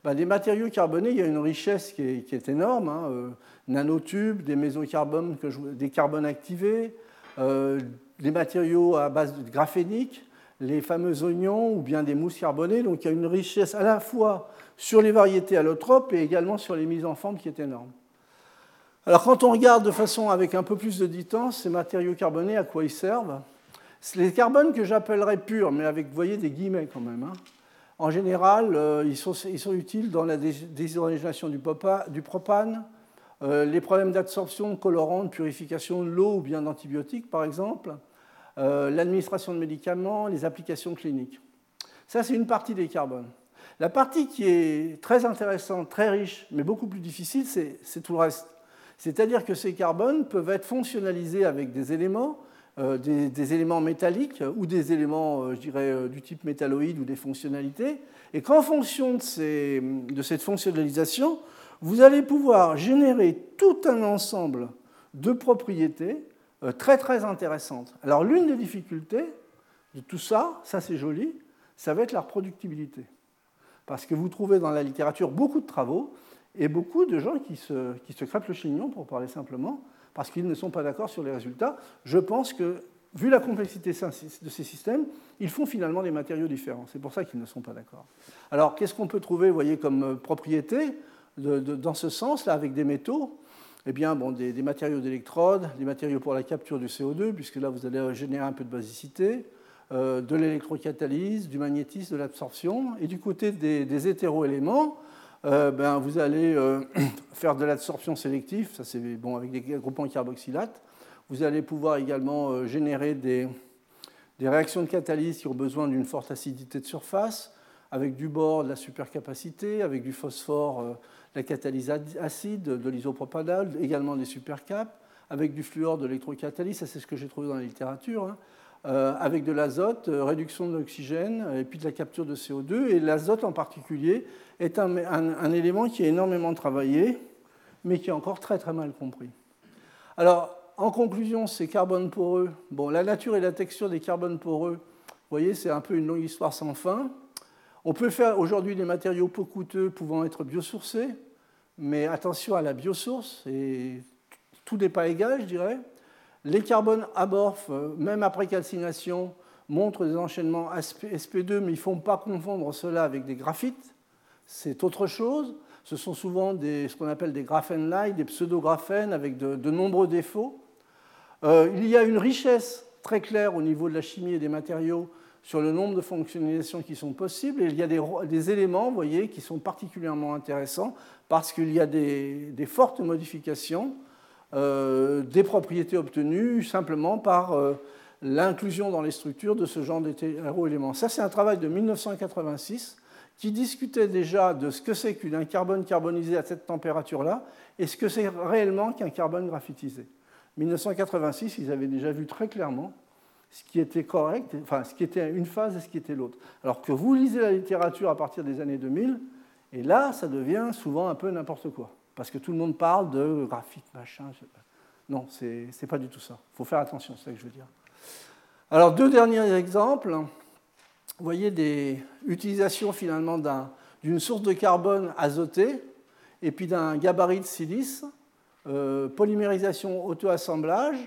ben, les matériaux carbonés, il y a une richesse qui est, énorme. Hein, euh, nanotubes, des des carbones activés, euh, des matériaux à base graphénique, les fameux oignons ou bien des mousses carbonées. Donc il y a une richesse à la fois sur les variétés allotropes et également sur les mises en forme qui est énorme. Alors quand on regarde de façon avec un peu plus de distance, ces matériaux carbonés, à quoi ils servent? Les carbones que j'appellerais purs, mais avec, voyez, des guillemets quand même, hein. en général, euh, ils, sont, utiles dans la déshydrogénation du, propane, euh, les problèmes d'absorption colorants, de purification de l'eau ou bien d'antibiotiques, par exemple, euh, l'administration de médicaments, les applications cliniques. Ça, c'est une partie des carbones. La partie qui est très intéressante, très riche, mais beaucoup plus difficile, c'est tout le reste. C'est-à-dire que ces carbones peuvent être fonctionnalisés avec des éléments euh, des, éléments métalliques ou des éléments, euh, je dirais, du type métalloïde ou des fonctionnalités, et qu'en fonction de, cette fonctionnalisation, vous allez pouvoir générer tout un ensemble de propriétés très très intéressantes. Alors l'une des difficultés de tout ça, ça c'est joli, ça va être la reproductibilité. Parce que vous trouvez dans la littérature beaucoup de travaux et beaucoup de gens qui se, qui se le chignon, pour parler simplement, parce qu'ils ne sont pas d'accord sur les résultats. Je pense que, vu la complexité de ces systèmes, ils font finalement des matériaux différents. C'est pour ça qu'ils ne sont pas d'accord. Alors, qu'est-ce qu'on peut trouver, vous voyez, comme euh, propriété dans ce sens-là, avec des métaux? Eh bien, bon, des, matériaux d'électrode, des matériaux pour la capture du CO2, puisque là, vous allez générer un peu de basicité, euh, de l'électrocatalyse, du magnétisme, de l'absorption. Et du côté des, des hétéroéléments, euh, ben, vous allez euh, faire de l'absorption sélective, ça c'est bon avec des groupements carboxylates. Vous allez pouvoir également générer des, réactions de catalyse qui ont besoin d'une forte acidité de surface, avec du bore, de la supercapacité, avec du phosphore, la catalyse acide, de l'isopropanol, également des supercaps, avec du fluor, de l'électrocatalyse, ça c'est ce que j'ai trouvé dans la littérature. Hein. Euh, avec de l'azote, euh, réduction de l'oxygène et puis de la capture de CO2. Et l'azote en particulier est un, élément qui est énormément travaillé, mais qui est encore très très mal compris. Alors, en conclusion, ces carbones poreux, bon, la nature et la texture des carbones poreux, vous voyez, c'est un peu une longue histoire sans fin. On peut faire aujourd'hui des matériaux peu coûteux pouvant être biosourcés, mais attention à la biosource, et tout n'est pas égal, je dirais. Les carbones amorphes, euh, même après calcination, montrent des enchaînements SP2, mais il ne faut pas confondre cela avec des graphites, c'est autre chose. Ce sont souvent ce qu'on appelle des graphènes-like, des pseudo-graphènes avec de, nombreux défauts. Euh, il y a une richesse très claire au niveau de la chimie et des matériaux sur le nombre de fonctionnalisations qui sont possibles. Il y a des, éléments, voyez, qui sont particulièrement intéressants parce qu'il y a des, fortes modifications euh, des propriétés obtenues simplement par euh, l'inclusion dans les structures de ce genre d'hétéroéléments. Ça, c'est un travail de 1986 qui discutait déjà de ce que c'est qu'un carbone carbonisé à cette température-là et ce que c'est réellement qu'un carbone graphitisé. 1986, ils avaient déjà vu très clairement ce qui était correct, enfin ce qui était une phase et ce qui était l'autre. Alors que vous lisez la littérature à partir des années 2000, et là, ça devient souvent un peu n'importe quoi. Parce que tout le monde parle de graphite, machin. Non, ce n'est pas du tout ça. Il faut faire attention, c'est ça que je veux dire. Alors, deux derniers exemples. Vous voyez des utilisations finalement d'une source de carbone azotée et puis d'un gabarit de silice, euh, polymérisation auto-assemblage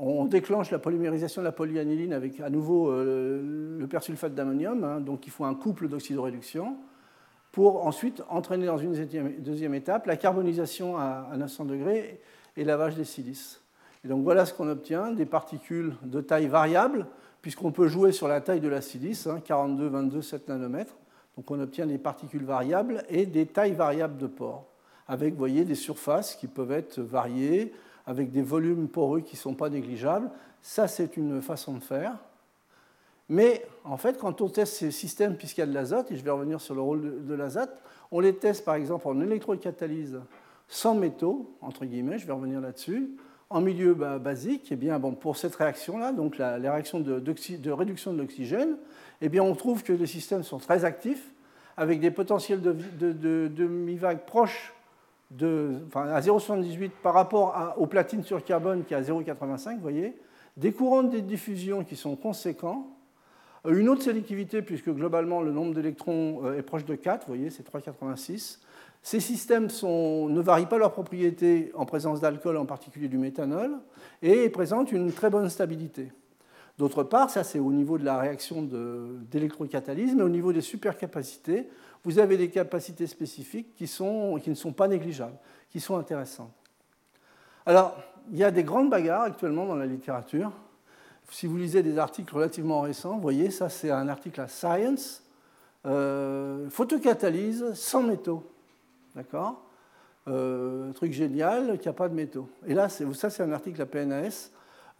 on déclenche la polymérisation de la polyaniline avec à nouveau euh, le persulfate d'ammonium, hein, donc il faut un couple d'oxydoréduction, pour ensuite entraîner dans une deuxième étape la carbonisation à 900 degrés et lavage des silices. Et donc voilà ce qu'on obtient, des particules de taille variable, puisqu'on peut jouer sur la taille de la silice, 42, 22, 7 nanomètres. Donc on obtient des particules variables et des tailles variables de pores, avec vous voyez, des surfaces qui peuvent être variées, avec des volumes poreux qui ne sont pas négligeables. Ça, c'est une façon de faire. Mais en fait, quand on teste ces systèmes, puisqu'il y a de l'azote, et je vais revenir sur le rôle de, l'azote, on les teste par exemple en électrocatalyse sans métaux, entre guillemets, je vais revenir là-dessus, en milieu basique, eh bien, bon, pour cette réaction-là, donc la, réaction de, réduction de l'oxygène, eh on trouve que les systèmes sont très actifs, avec des potentiels de, de demi-vagues proches à 0,78 par rapport à, aux platines sur carbone qui est à 0,85, vous voyez, des courants de diffusion qui sont conséquents, euh, une autre sélectivité puisque globalement le nombre d'électrons euh, est proche de 4, vous voyez, c'est 3,86. Ces systèmes ne varient pas leurs propriétés en présence d'alcool, en particulier du méthanol, et présentent une très bonne stabilité. D'autre part, ça c'est au niveau de la réaction d'électrocatalyse, mais au niveau des supercapacités, vous avez des capacités spécifiques qui, qui ne sont pas négligeables, qui sont intéressantes. Alors, il y a des grandes bagarres actuellement dans la littérature. Si vous lisez des articles relativement récents, vous voyez, ça c'est un article à Science, euh, photocatalyse sans métaux. D'accord? Euh, Truc génial, qu'il n'y a pas de métaux. Et là, ça c'est un article à PNAS.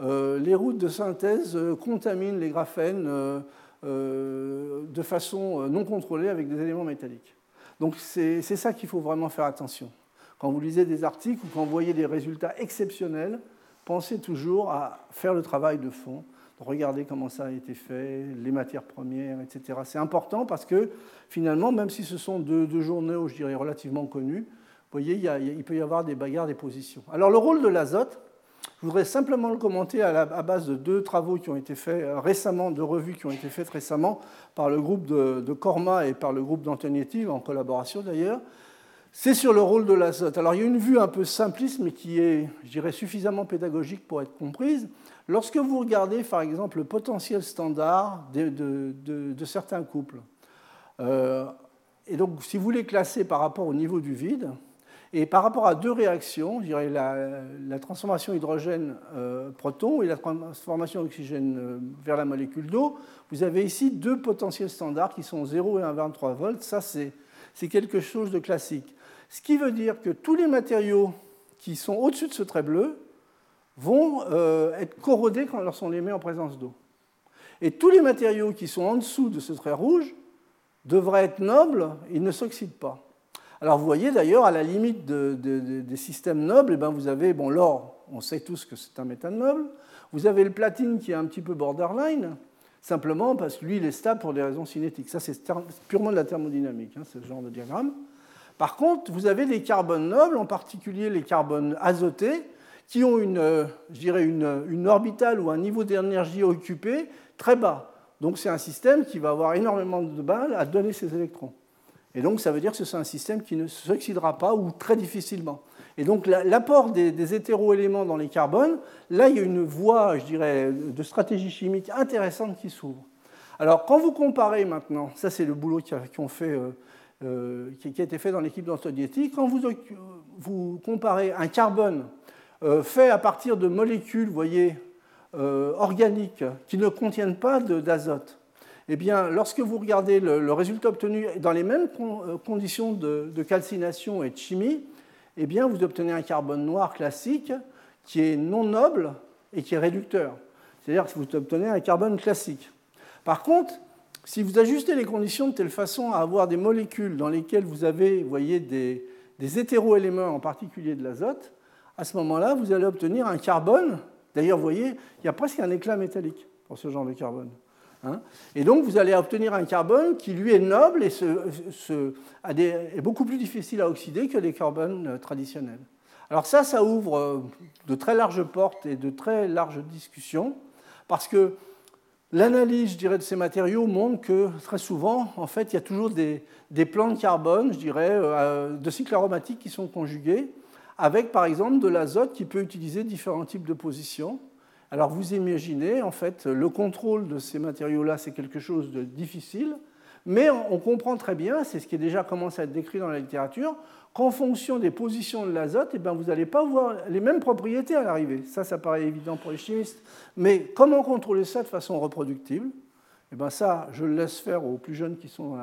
Euh, les routes de synthèse euh, contaminent les graphènes euh, de façon non contrôlée avec des éléments métalliques. Donc c'est ça qu'il faut vraiment faire attention. Quand vous lisez des articles ou quand vous voyez des résultats exceptionnels, pensez toujours à faire le travail de fond, regarder comment ça a été fait, les matières premières, etc. C'est important parce que finalement, même si ce sont deux, journaux, je dirais, relativement connus, vous voyez, il, peut y avoir des bagarres des positions. Alors le rôle de l'azote, je voudrais simplement le commenter à, base de deux travaux qui ont été faits euh, récemment, deux revues qui ont été faites récemment par le groupe de, de Corma et par le groupe d'Antonietti, en collaboration d'ailleurs. C'est sur le rôle de l'azote. Alors il y a une vue un peu simpliste, mais qui est, je dirais, suffisamment pédagogique pour être comprise. Lorsque vous regardez, par exemple, le potentiel standard de, certains couples, euh, et donc si vous les classez par rapport au niveau du vide, et par rapport à deux réactions, je la, transformation hydrogène-proton euh, et la transformation oxygène euh, vers la molécule d'eau, vous avez ici deux potentiels standards qui sont 0 et 1,23 volts. Ça, c'est quelque chose de classique. Ce qui veut dire que tous les matériaux qui sont au-dessus de ce trait bleu vont euh, être corrodés quand lorsqu'on les met en présence d'eau. Et tous les matériaux qui sont en dessous de ce trait rouge devraient être nobles, ils ne s'oxydent pas. Alors vous voyez d'ailleurs, à la limite des systèmes nobles, eh ben, vous avez bon, l'or, on sait tous que c'est un métal noble. Vous avez le platine qui est un petit peu borderline, simplement parce que lui, il est stable pour des raisons cinétiques. Ça, c'est purement de la thermodynamique, hein, ce genre de diagramme. Par contre, vous avez les carbones nobles, en particulier les carbones azotés, qui ont une, euh, je dirais une, une orbitale ou un niveau d'énergie occupé très bas. Donc c'est un système qui va avoir énormément de balles à donner ses électrons. Et donc, ça veut dire que c'est un système qui ne s'oxydera pas ou très difficilement. Et donc, l'apport des, hétéroéléments dans les carbones, là, il y a une voie, je dirais, de stratégie chimique intéressante qui s'ouvre. Alors, quand vous comparez maintenant, ça c'est le boulot qu'ont fait euh, euh, qui, a été fait dans l'équipe d'Antonieti. Quand vous, vous, comparez un carbone euh, fait à partir de molécules, voyez, organiques qui ne contiennent pas d'azote, eh bien, lorsque vous regardez le, résultat obtenu dans les mêmes conditions de, de, calcination et de chimie, eh bien, vous obtenez un carbone noir classique qui est non noble et qui est réducteur. C'est-à-dire que vous obtenez un carbone classique. Par contre, si vous ajustez les conditions de telle façon à avoir des molécules dans lesquelles vous avez voyez, des, des hétéroéléments, en particulier de l'azote, à ce moment-là, vous allez obtenir un carbone. D'ailleurs, vous voyez, il y a presque un éclat métallique pour ce genre de carbone. Hein. et donc, vous allez obtenir un carbone qui, lui, est noble et est beaucoup plus difficile à oxyder que les carbones euh, traditionnels. Alors ça, ça ouvre euh, de très larges portes et de très larges discussions, parce que l'analyse, je dirais, de ces matériaux montre que très souvent, en fait, il y a toujours des, plans de carbone, je dirais, euh, de cycles aromatiques qui sont conjugués, avec par exemple de l'azote qui peut utiliser différents types de positions. Alors vous imaginez, en fait, le contrôle de ces matériaux-là, c'est quelque chose de difficile, mais on comprend très bien, c'est ce qui est déjà commencé à être décrit dans la littérature, qu'en fonction des positions de l'azote, eh ben, vous n'allez pas voir les mêmes propriétés à l'arrivée. Ça, ça paraît évident pour les chimistes. Mais comment contrôler ça de façon reproductible? Eh ben, Ça, je le laisse faire aux plus jeunes qui sont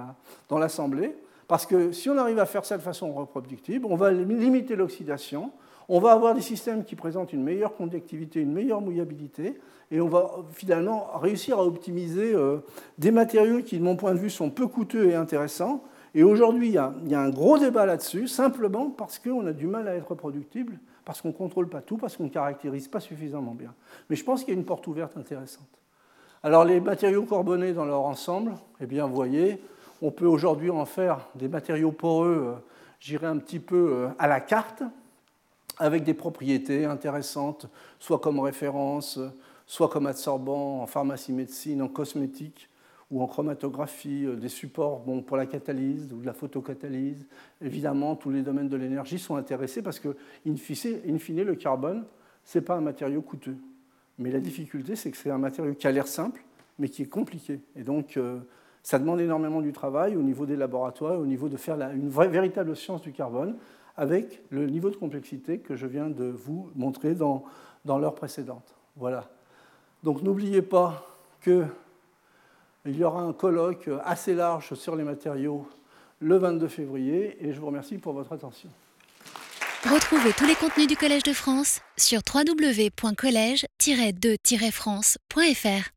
dans l'Assemblée. Parce que si on arrive à faire ça de façon reproductible, on va limiter l'oxydation, on va avoir des systèmes qui présentent une meilleure conductivité, une meilleure mouillabilité, et on va finalement réussir à optimiser euh, des matériaux qui, de mon point de vue, sont peu coûteux et intéressants, et aujourd'hui, il, y a un gros débat là-dessus, simplement parce qu'on a du mal à être reproductible, parce qu'on ne contrôle pas tout, parce qu'on ne caractérise pas suffisamment bien. Mais je pense qu'il y a une porte ouverte intéressante. Alors les matériaux carbonés dans leur ensemble, eh bien, vous voyez, on peut aujourd'hui en faire des matériaux poreux, euh, j'irai un petit peu euh, à la carte, avec des propriétés intéressantes, soit comme référence, soit comme absorbant en pharmacie médecine, en cosmétique, ou en chromatographie, euh, des supports bon, pour la catalyse ou de la photocatalyse. Évidemment, tous les domaines de l'énergie sont intéressés parce que, in fine, le carbone, ce n'est pas un matériau coûteux. Mais la difficulté, c'est que c'est un matériau qui a l'air simple, mais qui est compliqué. Et donc, euh, ça demande énormément du travail au niveau des laboratoires, au niveau de faire une véritable science du carbone, avec le niveau de complexité que je viens de vous montrer dans, dans l'heure précédente. Voilà. Donc n'oubliez pas que il y aura un colloque assez large sur les matériaux le 22 février et je vous remercie pour votre attention. Retrouvez tous les contenus du Collège de France sur www.colège-2-france.fr.